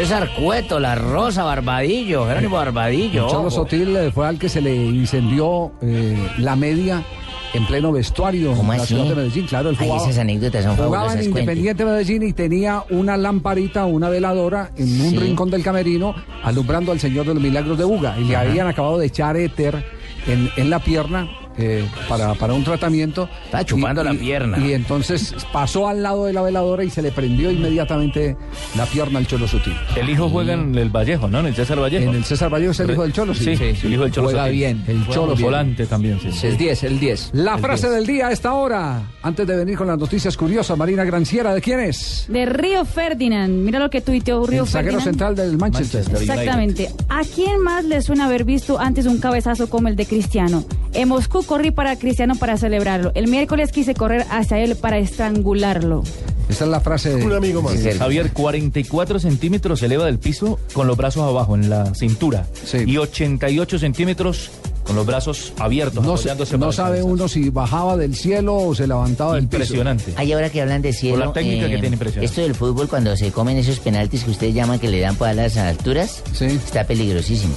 César Cueto, La Rosa, Barbadillo, Jerónimo Barbadillo. Cholo. Sotil eh, fue al que se le incendió eh, la media en pleno vestuario ¿Cómo en la así? ciudad de Medellín. Claro, Ay, jugaba, esas anécdotas son jugaba en cuente. Independiente Medellín y tenía una lamparita, una veladora en un rincón del camerino alumbrando al Señor de los Milagros de Buga. Y le habían acabado de echar éter en, en la pierna. Eh, para, para un tratamiento. Estaba chupando la pierna. Y entonces pasó al lado de la veladora y se le prendió inmediatamente la pierna al Cholo Sutil. El hijo juega en el Vallejo, ¿no? En el César Vallejo. En el César Vallejo es el hijo del Cholo, sí. Sí, Sí, el hijo del Cholo. Juega bien. El Juega Cholo bien. volante también, sí. El 10, el 10. La El frase 10. del día a esta hora, antes de venir con las noticias curiosas, Marina Granciera, ¿de quién es? De Río Ferdinand. Mira lo que tuiteó Río El Ferdinand. central del Manchester. Exactamente. ¿A quién más le suena haber visto antes un cabezazo como el de Cristiano? En Moscú corrí para Cristiano para celebrarlo. El miércoles quise correr hacia él para estrangularlo. Esa es la frase de... Un amigo más. Javier, 44 centímetros se eleva del piso con los brazos abajo en la cintura. Y 88 centímetros con los brazos abiertos. No, se- no para sabe uno si bajaba del cielo o se levantaba del piso. Impresionante. Ay, ahora que hablan de cielo. Por la técnica que tiene impresionante. Esto del fútbol, cuando se comen esos penaltis que ustedes llaman que le dan por las alturas, está peligrosísimo.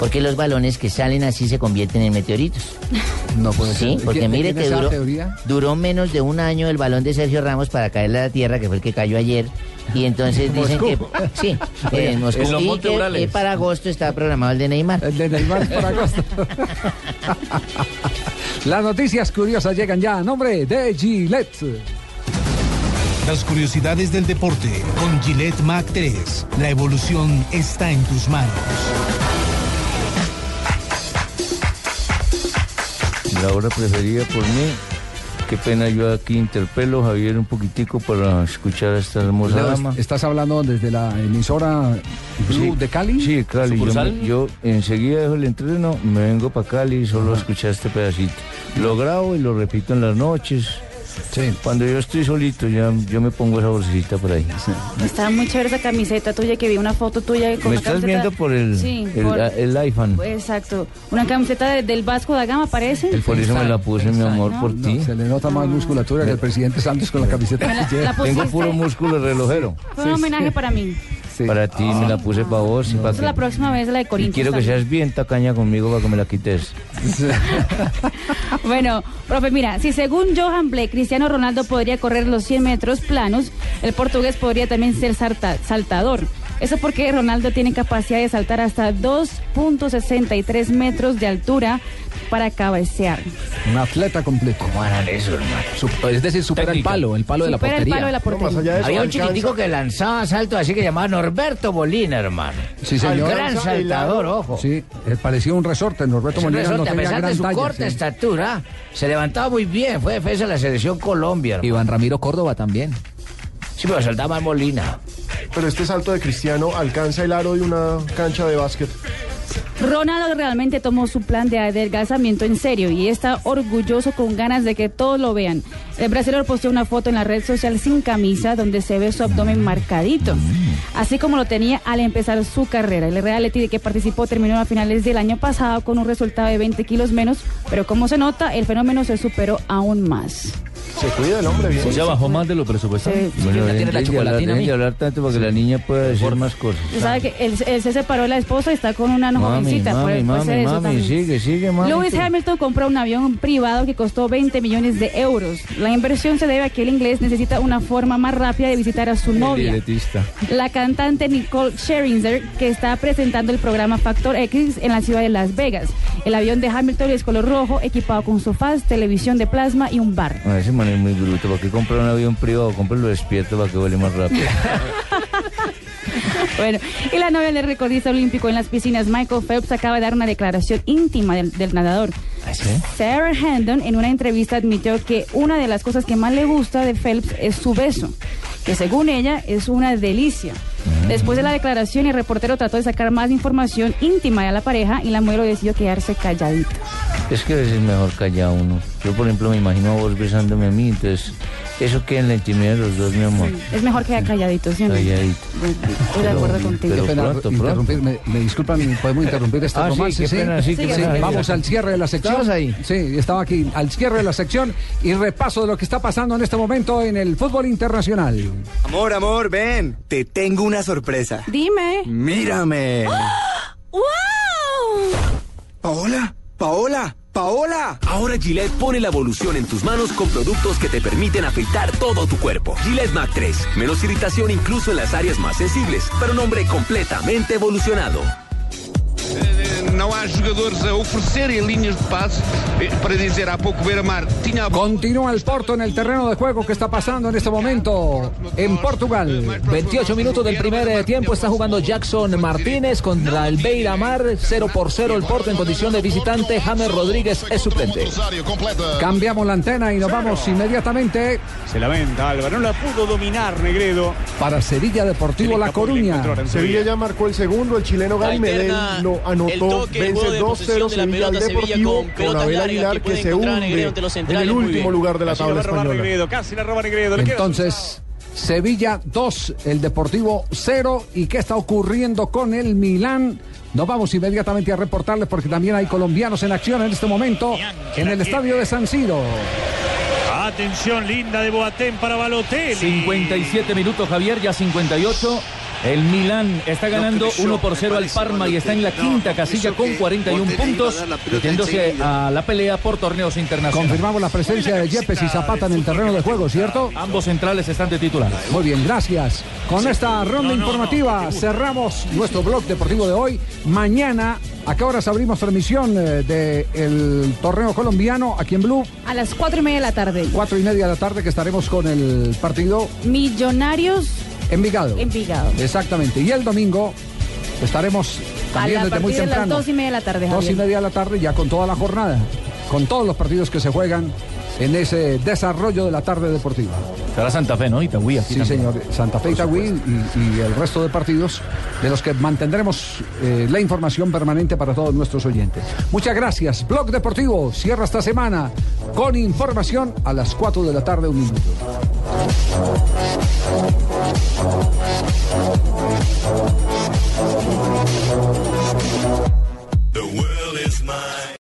Porque los balones que salen así se convierten en meteoritos. No puede Sí, ser. porque ¿Quién- mire quién que es esa duró, teoría? duró menos de un año el balón de Sergio Ramos para caerle a la tierra, que fue el que cayó ayer. Y entonces dicen que. Sí, en Moscú. en los y Montes que Urales. eh, para agosto está programado el de Neymar. El de Neymar para agosto. Las noticias curiosas llegan ya a nombre de Gillette. Las curiosidades del deporte con Gillette Mac 3. La evolución está en tus manos. La hora preferida por mí. Qué pena yo aquí interpelo, Javier, un poquitico para escuchar a esta hermosa Leo, dama. ¿Estás hablando desde la emisora Blue Sí, de Cali? Sí, Cali. Yo, yo enseguida dejo el entreno, me vengo para Cali solo a escuchar este pedacito. Lo grabo y lo repito en las noches. Cuando yo estoy solito, ya, yo me pongo esa bolsita por ahí. Está muy chévere esa camiseta tuya que vi una foto tuya con ¿Me una estás camiseta- viendo por el, Sí, el, por- el iPhone? Exacto. Una camiseta de- del Vasco da Gama, parece. Por eso me la puse, mi amor, por ti. Se le nota más musculatura que el presidente Santos con la camiseta la- que lleva. la. Tengo puro músculo relojero. Fue un homenaje para mí. Para ti me la puse para vos y para la próxima vez la de Y Corinthians. quiero que seas bien tacaña conmigo para que me la quites. Bueno, profe, mira, si según Johan Blake, Cristiano Ronaldo podría correr los 100 metros planos, el portugués podría también ser salta- saltador. Eso porque Ronaldo tiene capacidad de saltar hasta 2.63 metros de altura para cabecear. Un atleta completo. ¿Cómo harán eso, hermano? es decir, supera el palo, el palo de la Supera el portería. palo de la portería. Había un chiquitico que lanzaba salto así que llamaba Norberto Molina, hermano. Sí, señor. Gran saltador, ojo. Sí, eh, parecía un resorte. Norberto Es un Molina no resorte, a tenía pesar de gran su talla. corta sí. estatura, se levantaba muy bien. Fue defensa de la selección Colombia. hermano. Iván Ramiro Córdoba también. Sí, pero saltaba más Molina. Pero este salto de Cristiano alcanza el aro de una cancha de básquet. Ronaldo realmente tomó su plan de adelgazamiento en serio y está orgulloso con ganas de que todos lo vean. El brasileño posteó una foto en la red social sin camisa donde se ve su abdomen marcadito, así como lo tenía al empezar su carrera. El reality de que participó terminó a finales del año pasado con un resultado de 20 kilos menos, pero como se nota, el fenómeno se superó aún más. Se cuida el hombre bien. O sea, bajó más de lo presupuestado. Sí. Bueno, tiene la hablar- chocolatina, mi. hablar tanto para que la niña pueda decir más cosas. Sabe que él, él se separó de la esposa y está con una Mami, jovencita. mami, puede- puede mami, eso mami, también. sigue, sigue, mami. Lewis Hamilton compró un avión privado que costó 20 millones de euros. La inversión se debe a que el inglés necesita una forma más rápida de visitar a su novia. Libretista. La cantante Nicole Scherzinger, que está presentando el programa Factor X en la ciudad de Las Vegas. El avión de Hamilton es color rojo, equipado con sofás, televisión de plasma y un bar. Ah, ese man es muy bruto. ¿Para qué comprar un avión privado? Cómpralo despierto para que vuele más rápido. Bueno, y la novia del recordista olímpico en las piscinas, Michael Phelps, acaba de dar una declaración íntima del, del nadador. Sarah Handon en una entrevista admitió que una de las cosas que más le gusta de Phelps es su beso, que según ella es una delicia. Después de la declaración, el reportero trató de sacar más información íntima de la pareja y la mujer decidió quedarse calladita. Es que a veces es mejor callar uno. Yo, por ejemplo, me imagino a vos besándome a mí, entonces, eso queda en la intimidad de los dos, mi amor. Es mejor que calladito, ¿sí? Calladito. Estoy de acuerdo contigo. pero Qué pena pronto, interrumpir, Me, me disculpan, podemos interrumpir este Ah, sí, qué pena, sí, qué Sí, pena. Vamos al cierre de la sección. ¿Estabas ahí? Sí, estaba aquí. Al cierre de la sección y repaso de lo que está pasando en este momento en el fútbol internacional. Amor, amor, ven. Te tengo una sorpresa. Dime. Mírame. ¡Wow! Paola, Paola, Paola. Ahora Gillette pone la evolución en tus manos con productos que te permiten afeitar todo tu cuerpo. Gillette Mac 3. Menos irritación incluso en las áreas más sensibles, para un hombre completamente evolucionado. Não há jogadores a oferecerem linhas de passe para dizer há pouco Beira-Mar tinha a bola. Continúa el Porto en el terreno de juego que está pasando en este momento en Portugal. 28 minutos del primer eh, tiempo está jugando Jackson Martínez contra el Beira Mar 0 por 0 el Porto en condición de visitante James Rodríguez es suplente Cambiamos la antena y nos vamos inmediatamente Se lamenta Álvaro, no la pudo dominar Negredo. para Sevilla Deportivo La Coruña. Sevilla ya marcó el segundo, el chileno Gary Medel lo el anotó, el vence juego de 2-0 posesión de la Sevilla al Deportivo con con Abel Aguilar que que se hunde los en el último lugar de la Casi tabla española. Negredo, casi la roba Negredo. Entonces, Sevilla 2, el Deportivo 0. ¿Y qué está ocurriendo con el Milán? Nos vamos inmediatamente a reportarles porque también hay colombianos en acción en este momento en el estadio de San Siro. Atención linda de Boateng para Balotelli. 57 minutos, Javier, ya 58. El Milán está ganando 1 por 0 al Parma y está en la quinta casilla con 41 puntos, metiéndose a la pelea por torneos internacionales. Confirmamos la presencia de Yepes y Zapata en el terreno de juego, ¿cierto? Ambos centrales están de titulares. Muy bien, gracias. Con esta ronda informativa cerramos nuestro blog deportivo de hoy. Mañana, ¿a qué horas abrimos transmisión del torneo colombiano aquí en Blue? A las cuatro y media de la tarde. Cuatro y media de la tarde que estaremos con el partido Millonarios Envigado. Envigado. Exactamente. Y el domingo estaremos A también la desde muy partir de las temprano. dos y media de la tarde, Dos y media de la tarde ya con toda la jornada, con todos los partidos que se juegan en ese desarrollo de la tarde deportiva. Será Santa Fe, ¿no? Itagüí. aquí Sí, también. señor. Santa Fe, Itagüí y, y el resto de partidos de los que mantendremos eh, la información permanente para todos nuestros oyentes. Muchas gracias. Blog Deportivo cierra esta semana con información a las 4 de la tarde, un minuto. The world.